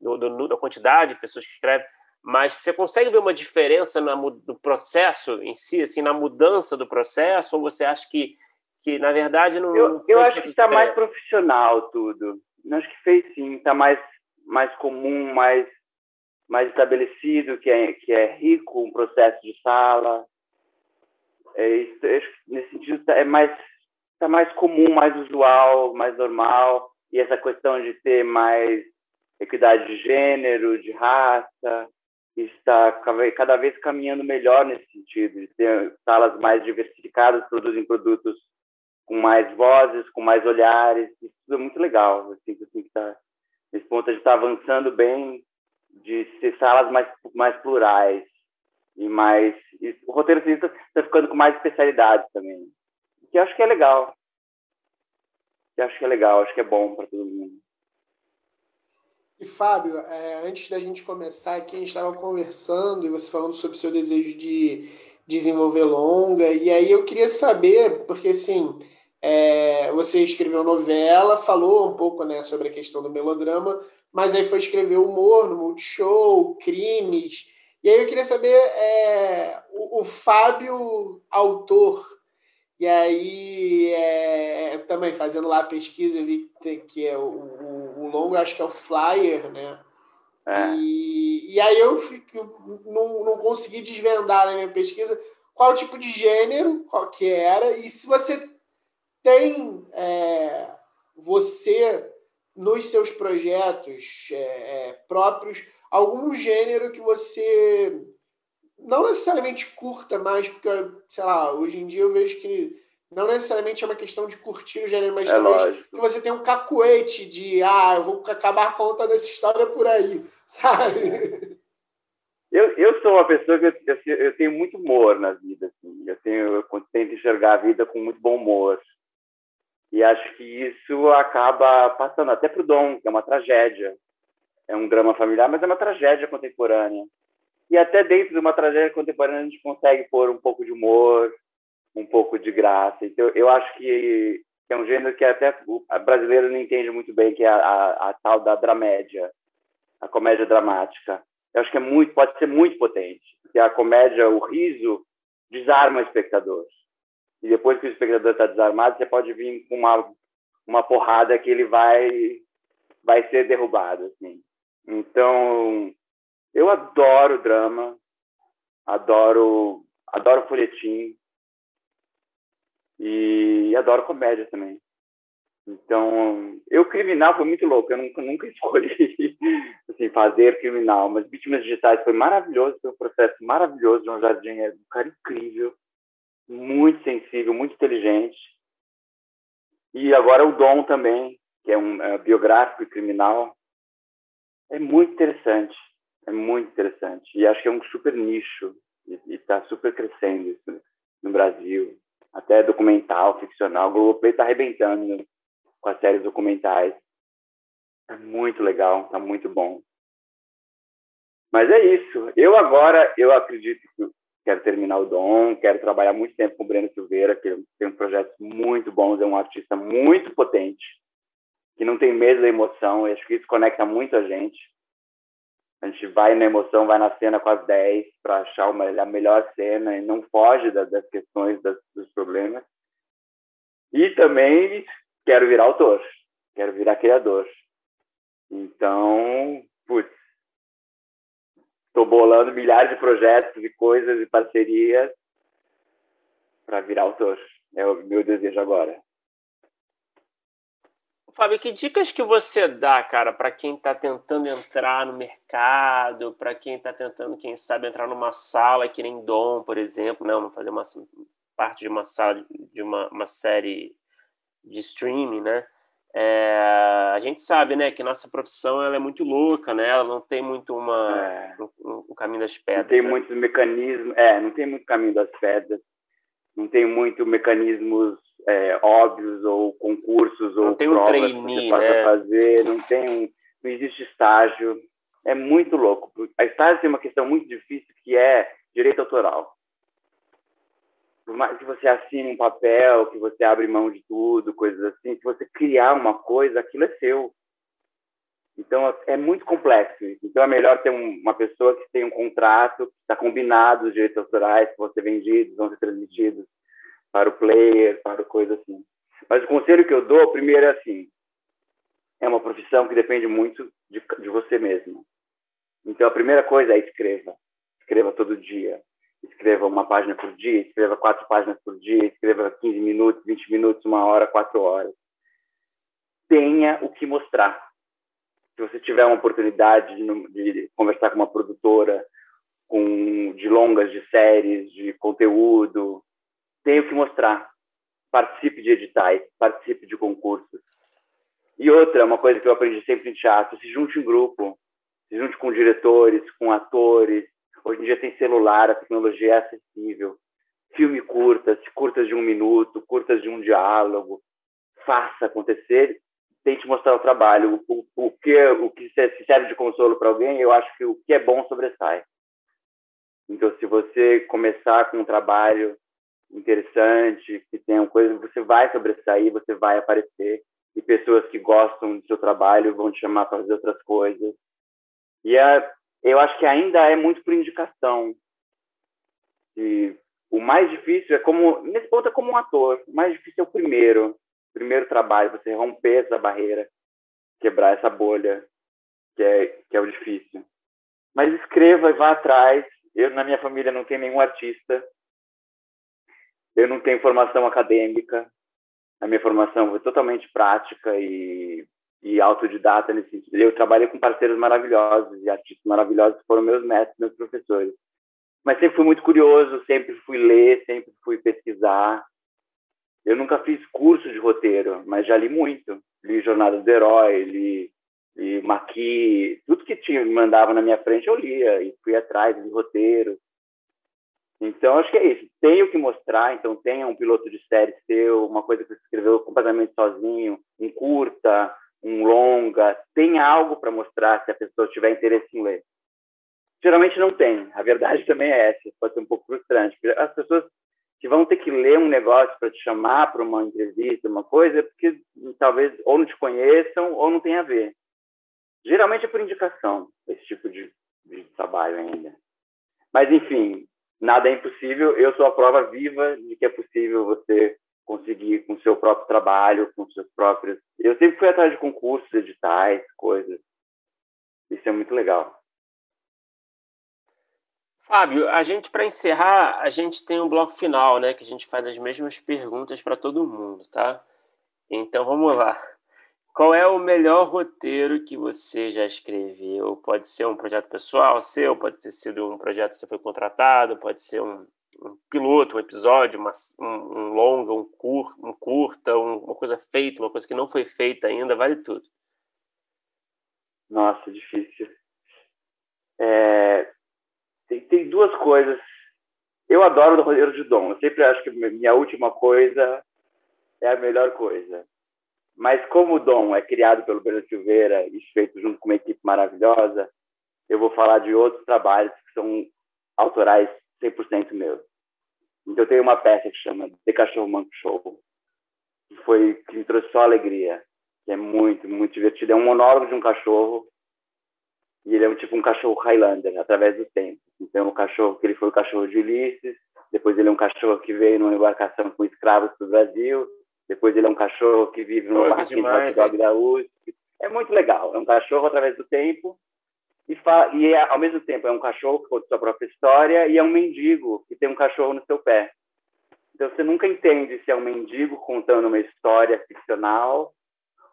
do, do, da quantidade de pessoas que escrevem, mas você consegue ver uma diferença no processo em si, assim, na mudança do processo, ou você acha que, que na verdade, não. Eu, eu acho que está mais profissional tudo. Eu acho que fez sim, está mais, mais comum, mais mais estabelecido, que é, que é rico, um processo de sala. É, isso, nesse sentido, tá, é mais está mais comum, mais usual, mais normal. E essa questão de ter mais equidade de gênero, de raça, está cada vez caminhando melhor nesse sentido, de ter salas mais diversificadas, produzem produtos com mais vozes, com mais olhares. Isso é muito legal. Assim, assim, que tá, nesse ponto a gente está avançando bem de ser salas mais, mais plurais e mais... E o roteiro está tá ficando com mais especialidades também, que acho que é legal. Que acho que é legal, acho que é bom para todo mundo. E Fábio, é, antes da gente começar aqui, a gente estava conversando e você falando sobre o seu desejo de desenvolver longa, e aí eu queria saber, porque assim, é, você escreveu novela, falou um pouco né, sobre a questão do melodrama, mas aí foi escrever humor no Multishow, crimes. E aí eu queria saber é, o, o, Fábio, autor, e aí é, também fazendo lá a pesquisa, eu vi que, é o, o, o longo, acho que é o Flyer, né? É. E, e aí eu fico, não, não consegui desvendar na minha pesquisa qual tipo de gênero, qual que era, e se você tem é, você nos seus projetos é, é, próprios algum gênero que você não necessariamente curta mais, porque, sei lá, hoje em dia eu vejo que não necessariamente é uma questão de curtir o gênero, mas é talvez que você tem um cacuete de, ah, eu vou acabar contando essa história por aí, sabe? Eu, eu sou uma pessoa que eu, eu, eu tenho muito humor na vida, assim. eu, tenho, eu tento enxergar a vida com muito bom humor. E acho que isso acaba passando até para o Dom, que é uma tragédia. É um drama familiar, mas é uma tragédia contemporânea. E até dentro de uma tragédia contemporânea a gente consegue pôr um pouco de humor, um pouco de graça. Então eu acho que, é um gênero que até o brasileiro não entende muito bem, que é a, a, a tal da dramédia, a comédia dramática. Eu acho que é muito, pode ser muito potente. Porque a comédia, o riso, desarma o espectador. E depois que o espectador está desarmado, você pode vir com uma, uma porrada que ele vai, vai ser derrubado. Assim. Então, eu adoro drama, adoro, adoro folhetim e adoro comédia também. Então, eu criminal foi muito louco, eu nunca, nunca escolhi assim, fazer criminal, mas Vítimas Digitais foi maravilhoso, foi um processo maravilhoso, João Jardim é um cara incrível, muito sensível, muito inteligente. E agora o Dom também, que é um é, biográfico e criminal, é muito interessante, é muito interessante. E acho que é um super nicho e está super crescendo isso no Brasil. Até documental, ficcional. O Globoplay está arrebentando com as séries documentais. É muito legal, está muito bom. Mas é isso. Eu agora, eu acredito que quero terminar o Dom, quero trabalhar muito tempo com o Breno Silveira, que tem um projetos muito bons, é um artista muito potente, que não tem medo da emoção, e acho que isso conecta muito a gente. A gente vai na emoção, vai na cena com as 10 para achar uma, a melhor cena e não foge das, das questões, das, dos problemas. E também quero virar autor, quero virar criador. Então, putz, estou bolando milhares de projetos e coisas e parcerias para virar autor. É o meu desejo agora. Fábio, que dicas que você dá, cara, para quem está tentando entrar no mercado, para quem está tentando, quem sabe, entrar numa sala que nem Dom, por exemplo, né? Vamos fazer uma parte de uma sala de uma, uma série de streaming, né? É, a gente sabe, né, que nossa profissão ela é muito louca, né? Ela não tem muito uma é. um, um, caminho das pedras. Não tem né? muitos mecanismos, é, não tem muito caminho das pedras. Não tem muito mecanismos é, óbvios ou concursos não ou tem um trainee, né? fazer, não tem um, não existe estágio. É muito louco. A estágio tem uma questão muito difícil que é direito autoral. Por mais que você assine um papel, que você abre mão de tudo, coisas assim, se você criar uma coisa, aquilo é seu. Então é muito complexo. Então é melhor ter uma pessoa que tem um contrato, está combinado os direitos autorais que vão ser vendidos, vão ser transmitidos para o player, para coisa assim. Mas o conselho que eu dou, primeiro é assim, é uma profissão que depende muito de, de você mesmo. Então a primeira coisa é escreva, escreva todo dia, escreva uma página por dia, escreva quatro páginas por dia, escreva 15 minutos, 20 minutos, uma hora, quatro horas. Tenha o que mostrar. Se você tiver uma oportunidade de, de conversar com uma produtora, com de longas, de séries, de conteúdo, tenho que mostrar. Participe de editais, participe de concursos. E outra, uma coisa que eu aprendi sempre em teatro, se junte em grupo, se junte com diretores, com atores. Hoje em dia tem celular, a tecnologia é acessível. Filme curtas, curtas de um minuto, curtas de um diálogo. Faça acontecer, tente mostrar o trabalho. O, o, o que, o que serve de consolo para alguém, eu acho que o que é bom sobressai. Então, se você começar com um trabalho interessante, que tenham coisas, você vai sobressair, você vai aparecer e pessoas que gostam do seu trabalho vão te chamar para fazer outras coisas. E é, eu acho que ainda é muito por indicação. E o mais difícil é como nesse ponto é como um ator. O mais difícil é o primeiro, primeiro trabalho, você romper essa barreira, quebrar essa bolha, que é que é o difícil. Mas escreva e vá atrás. Eu na minha família não tenho nenhum artista, eu não tenho formação acadêmica, a minha formação foi totalmente prática e, e autodidata nesse sentido. Eu trabalhei com parceiros maravilhosos e artistas maravilhosos foram meus mestres, meus professores. Mas sempre fui muito curioso, sempre fui ler, sempre fui pesquisar. Eu nunca fiz curso de roteiro, mas já li muito. Li Jornada do Herói, li, li Maqui, tudo que tinha, me mandava na minha frente eu lia e fui atrás de roteiro. Então, acho que é isso. Tenho que mostrar, então tenha um piloto de série seu, uma coisa que você escreveu completamente sozinho, um curta, um longa, tenha algo para mostrar se a pessoa tiver interesse em ler. Geralmente não tem, a verdade também é essa, pode ser um pouco frustrante. As pessoas que vão ter que ler um negócio para te chamar para uma entrevista, uma coisa, é porque talvez ou não te conheçam ou não tem a ver. Geralmente é por indicação, esse tipo de, de trabalho ainda. Mas, enfim, nada é impossível. Eu sou a prova viva de que é possível você conseguir com seu próprio trabalho, com seus próprios. Eu sempre fui atrás de concursos, editais, coisas. Isso é muito legal. Fábio, a gente para encerrar, a gente tem um bloco final, né, que a gente faz as mesmas perguntas para todo mundo, tá? Então vamos lá. Qual é o melhor roteiro que você já escreveu? Pode ser um projeto pessoal seu, pode ter sido um projeto que você foi contratado, pode ser um, um piloto, um episódio, uma, um, um, longa, um, cur, um curta, um, uma coisa feita, uma coisa que não foi feita ainda, vale tudo. Nossa, difícil. É, tem, tem duas coisas. Eu adoro o roteiro de Dom. Eu sempre acho que minha última coisa é a melhor coisa. Mas como o Dom é criado pelo Bernardo Silveira e feito junto com uma equipe maravilhosa, eu vou falar de outros trabalhos que são autorais 100% meus. Então eu tenho uma peça que chama The Cachorro Manco Show, que foi que me trouxe só alegria, que é muito, muito divertido. É um monólogo de um cachorro e ele é um tipo um cachorro Highlander, através do tempo. Então, o cachorro que ele foi o cachorro de Ulisses, depois ele é um cachorro que veio numa embarcação com escravos para o Brasil, depois ele é um cachorro que vive no parque de da USP. É muito legal. É um cachorro através do tempo e, fa e é, ao mesmo tempo é um cachorro que conta sua própria história e é um mendigo que tem um cachorro no seu pé. Então você nunca entende se é um mendigo contando uma história ficcional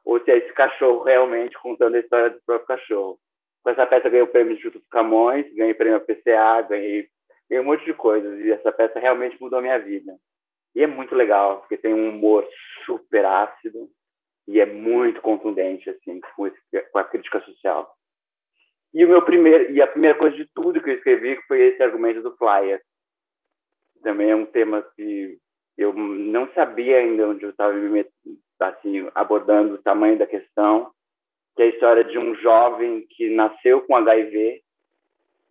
ou se é esse cachorro realmente contando a história do próprio cachorro. Com essa peça ganhei o prêmio Instituto Camões, ganhei prêmio PCA, ganhei, ganhei um monte de coisas. E essa peça realmente mudou a minha vida. E é muito legal, porque tem um humor super ácido e é muito contundente, assim, com, esse, com a crítica social. E o meu primeiro e a primeira coisa de tudo que eu escrevi foi esse argumento do flyer. Também é um tema que eu não sabia ainda onde eu estava assim abordando o tamanho da questão que é a história de um jovem que nasceu com HIV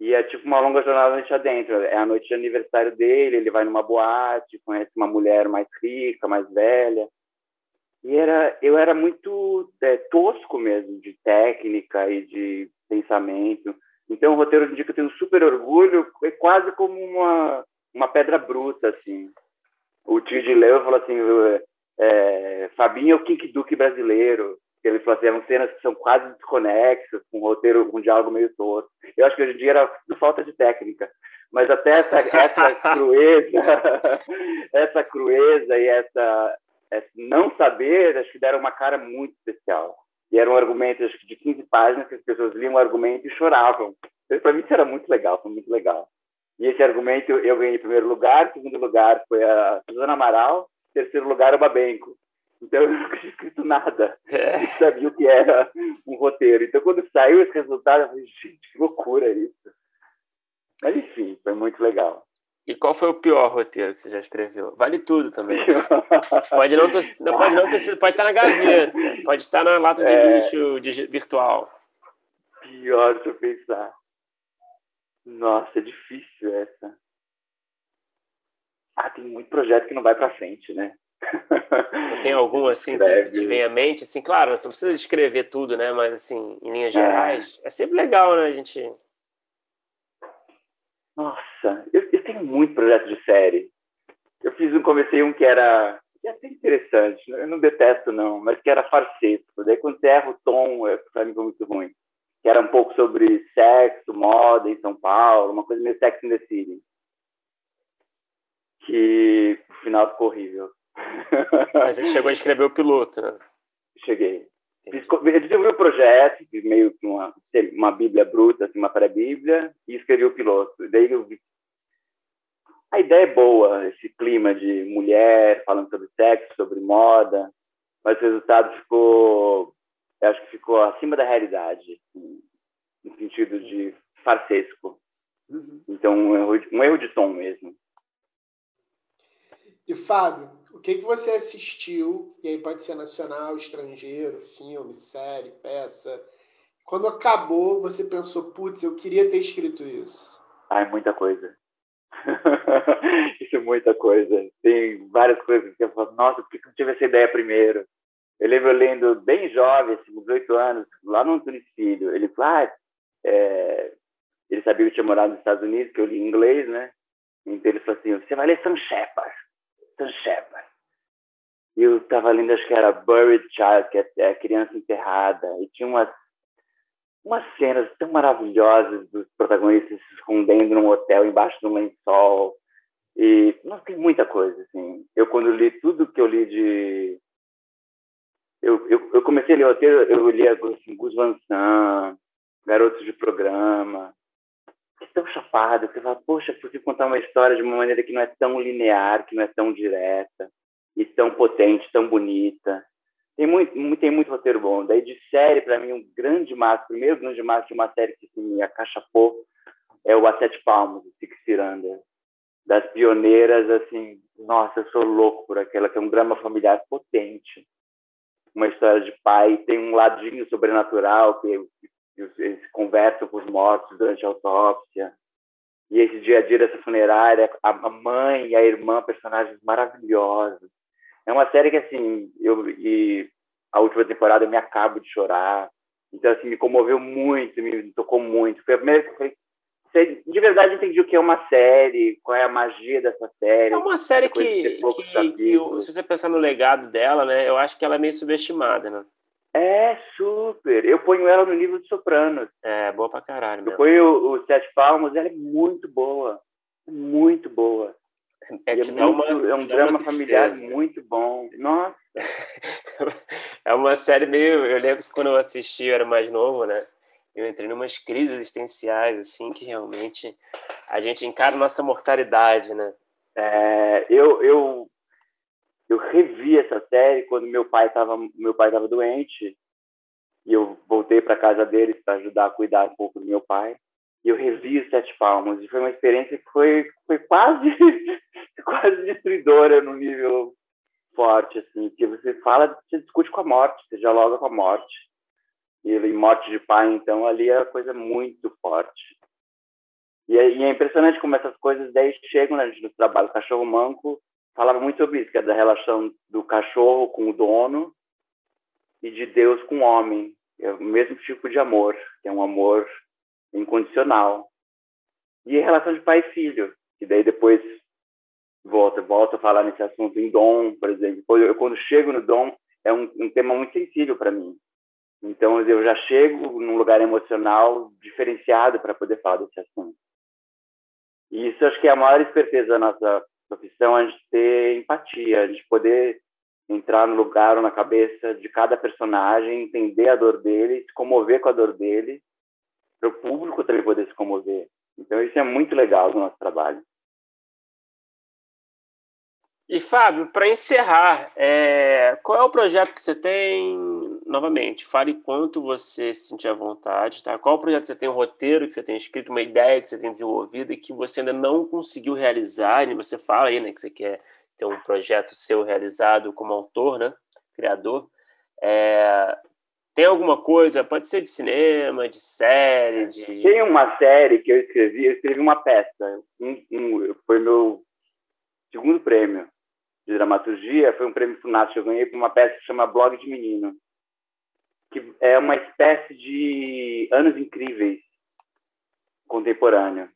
e é tipo uma longa jornada noite adentro. É a noite de aniversário dele, ele vai numa boate, conhece uma mulher mais rica, mais velha. E era, eu era muito é, tosco mesmo, de técnica e de pensamento. Então, o roteiro de dia que eu tenho super orgulho é quase como uma, uma pedra bruta, assim. O tio de Leo falou assim, é, Fabinho é o Kink Duke brasileiro ele falou assim, eram cenas que são quase desconexas, com um roteiro, com um diálogo meio torto. Eu acho que hoje em dia era falta de técnica, mas até essa, essa crueza, essa crueza e essa, não saber, acho que deram uma cara muito especial. E era um argumento, acho que de 15 páginas, que as pessoas liam o argumento e choravam. Então, para mim isso era muito legal, foi muito legal. E esse argumento eu ganhei em primeiro lugar, segundo lugar foi a Susana Amaral, terceiro lugar o Babenco. Então eu nunca tinha escrito nada. É. Eu sabia o que era um roteiro. Então quando saiu esse resultado, eu falei, gente, que loucura isso. Mas enfim, foi muito legal. E qual foi o pior roteiro que você já escreveu? Vale tudo também. pode não ter, não, pode não ter sido, pode estar na gaveta, pode estar na lata de é... lixo de, virtual. Pior, deixa eu pensar. Nossa, é difícil essa. Ah, tem muito projeto que não vai para frente, né? Tem algum assim que, que, vem à mente? Assim, claro, você não precisa escrever tudo, né? Mas assim, em linhas é. gerais, é, é sempre legal, né? A gente. Nossa, eu, eu, tenho muito projeto de série. Eu fiz um, comecei um que era é até interessante, eu não detesto não, mas que era farsesco. Daí quando você erra o tom, é, para mim foi muito ruim. Que era um pouco sobre sexo, moda em São Paulo, uma coisa meio Sex in the City. Que no final ficou horrível. Mas você chegou a escrever o piloto, né? Cheguei. Fiz, eu desenvolvi o projeto, meio que uma, uma bíblia bruta, assim, uma pré-bíblia, e escrevi o piloto. Daí eu. A ideia é boa, esse clima de mulher falando sobre sexo, sobre moda, mas o resultado ficou, eu acho que ficou acima da realidade, assim, no sentido de farsesco. Uhum. Então, um erro, um erro de tom mesmo. E Fábio, o que, que você assistiu, e aí pode ser nacional, estrangeiro, filme, série, peça. Quando acabou, você pensou, putz, eu queria ter escrito isso. Ah, é muita coisa. isso é muita coisa. Tem várias coisas que eu falo, nossa, por que eu não tive essa ideia primeiro? Eu lembro lendo bem jovem, assim, 18 anos, lá no Antônio Filho. Ele falou, ah, é... ele sabia que eu tinha morado nos Estados Unidos, que eu li inglês, né? Então ele falou assim, você vai ler Sam Shepard. Sam Shepard. E eu estava lendo, acho que era Buried Child, que é, é Criança Enterrada. E tinha umas, umas cenas tão maravilhosas dos protagonistas se escondendo num hotel embaixo de um lençol. E não tem muita coisa, assim. Eu, quando li tudo que eu li de... Eu, eu, eu comecei a ler o roteiro, eu li assim, Gus Van Sant, Garotos de Programa, que tão chapado, você fala, poxa, por que contar uma história de uma maneira que não é tão linear, que não é tão direta, e tão potente, tão bonita. Tem muito, tem muito roteiro bom. Daí de série, para mim, um grande marco, o primeiro grande marco de uma série que assim, me acachapou é o A Sete Palmos, do Six Ciranda. Das pioneiras, assim, nossa, eu sou louco por aquela, que é um drama familiar potente. Uma história de pai, tem um ladinho sobrenatural, que eles conversam com os mortos durante a autópsia. E esse dia a dia dessa funerária, a mãe e a irmã, personagens maravilhosos. É uma série que, assim, eu, e a última temporada eu me acabo de chorar. Então, assim, me comoveu muito, me tocou muito. Foi a primeira que eu falei, de verdade entendi o que é uma série, qual é a magia dessa série. É uma série que, que, que, se você pensar no legado dela, né, eu acho que ela é meio subestimada, né? É, super. Eu ponho ela no nível de Sopranos. É, boa pra caralho. Eu ponho o, o Sete Palmos, ela é muito boa. Muito boa. É, é, muito, uma, é um drama familiar tristeza. muito bom. Nossa. é uma série meio. Eu lembro que quando eu assisti, eu era mais novo, né? Eu entrei em umas crises existenciais, assim, que realmente a gente encara nossa mortalidade, né? É, eu, eu eu revi essa série quando meu pai estava meu pai estava doente e eu voltei para casa deles para ajudar a cuidar um pouco do meu pai e eu revi os Sete Palmos e foi uma experiência que foi foi quase quase destruidora no nível forte assim que você fala você discute com a morte você dialoga com a morte e morte de pai então ali é coisa muito forte e é, e é impressionante como essas coisas daí chegam né, no trabalho cachorro manco falava muito sobre isso, que é da relação do cachorro com o dono e de Deus com o homem. É o mesmo tipo de amor, que é um amor incondicional. E a relação de pai e filho, que daí depois volta, volta a falar nesse assunto em dom, por exemplo. Eu, quando chego no dom, é um, um tema muito sensível para mim. Então, eu já chego num lugar emocional diferenciado para poder falar desse assunto. E isso acho que é a maior esperteza da nossa profissão a gente ter empatia, a gente poder entrar no lugar ou na cabeça de cada personagem, entender a dor dele, se comover com a dor dele, para o público também poder se comover. Então isso é muito legal do nosso trabalho. E Fábio, para encerrar, é... qual é o projeto que você tem? Novamente, fale quanto você se sentir à vontade, tá? Qual projeto você tem, um roteiro que você tem escrito, uma ideia que você tem desenvolvido e que você ainda não conseguiu realizar, e você fala aí, né, que você quer ter um projeto seu realizado como autor, né, criador. É... Tem alguma coisa, pode ser de cinema, de série, de... Tem uma série que eu escrevi, eu escrevi uma peça, um, um, foi meu segundo prêmio de dramaturgia foi um prêmio Funat que eu ganhei por uma peça que chama Blog de Menino, que é uma espécie de Anos Incríveis contemporâneo.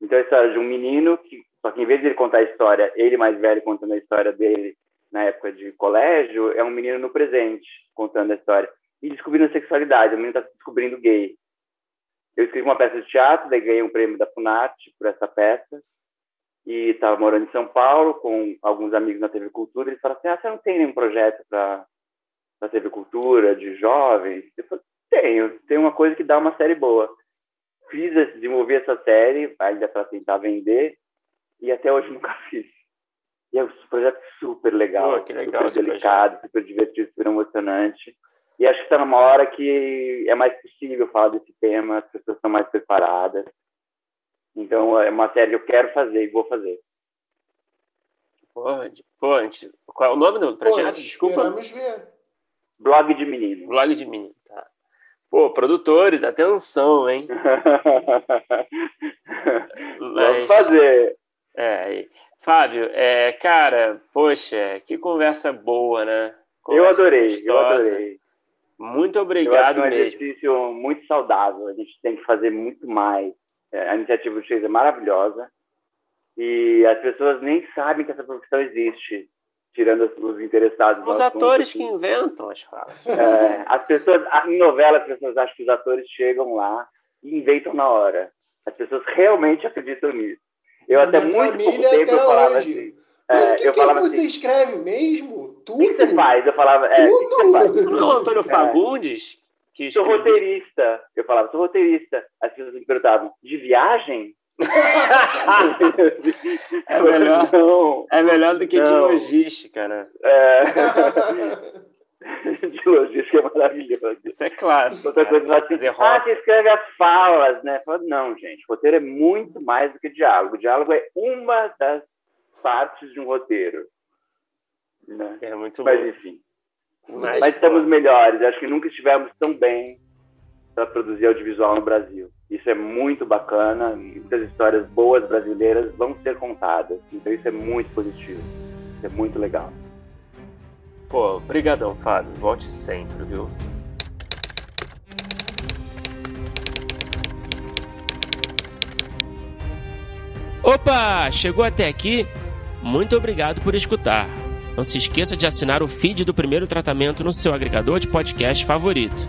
Então, a história de um menino que, só que em vez de ele contar a história, ele mais velho contando a história dele na época de colégio, é um menino no presente contando a história e descobrindo a sexualidade. O menino está descobrindo gay. Eu escrevi uma peça de teatro, daí ganhei um prêmio da Funat por essa peça e estava morando em São Paulo com alguns amigos na TV Cultura. Eles falaram assim: ah, você não tem nenhum projeto para a TV Cultura de jovens? Eu falei: tenho, tem uma coisa que dá uma série boa. Fiz, desenvolvi essa série ainda para tentar vender e até hoje nunca fiz. E é um projeto super legal, que legal super delicado, projeto. super divertido, super emocionante. E acho que está numa hora que é mais possível falar desse tema, as pessoas estão mais preparadas. Então é uma série que eu quero fazer e vou fazer. Pode, pode. Qual é o nome do projeto? Desculpa. ver. Blog de menino. Blog de menino, tá. Pô, produtores, atenção, hein? Mas... Vamos fazer. É, Fábio, é, cara, poxa, que conversa boa, né? Conversa eu adorei, gostosa. eu adorei. Muito obrigado eu acho um exercício muito saudável. A gente tem que fazer muito mais. É, a iniciativa do Chase é maravilhosa. E as pessoas nem sabem que essa profissão existe, tirando os interessados. São os atores que inventam as falas. É, as pessoas, em novela, as pessoas acham que os atores chegam lá e inventam na hora. As pessoas realmente acreditam nisso. Eu até muito pouco tempo eu falava hoje. assim. Mas o é, que, que, é que você assim, escreve mesmo? Tudo? O que você faz? Eu falava, é, Tudo? que você faz? É o Antônio Fagundes? Que sou roteirista. Eu falava, sou roteirista. As pessoas me perguntavam, de viagem? É, melhor, não, é melhor do que não. de logística, né? É. de logística é maravilhoso. Isso é clássico. Outra coisa assim, ah, você escreve as falas, né? Não, gente, roteiro é muito mais do que diálogo. O diálogo é uma das partes de um roteiro. Né? É muito Mas, bom. enfim. Mas, Mas estamos melhores. Acho que nunca estivemos tão bem para produzir audiovisual no Brasil. Isso é muito bacana. Muitas histórias boas brasileiras vão ser contadas. Então isso é muito positivo. Isso é muito legal. Pô, brigadão, Fábio. Volte sempre, viu? Opa! Chegou até aqui? Muito obrigado por escutar. Não se esqueça de assinar o feed do primeiro tratamento no seu agregador de podcast favorito.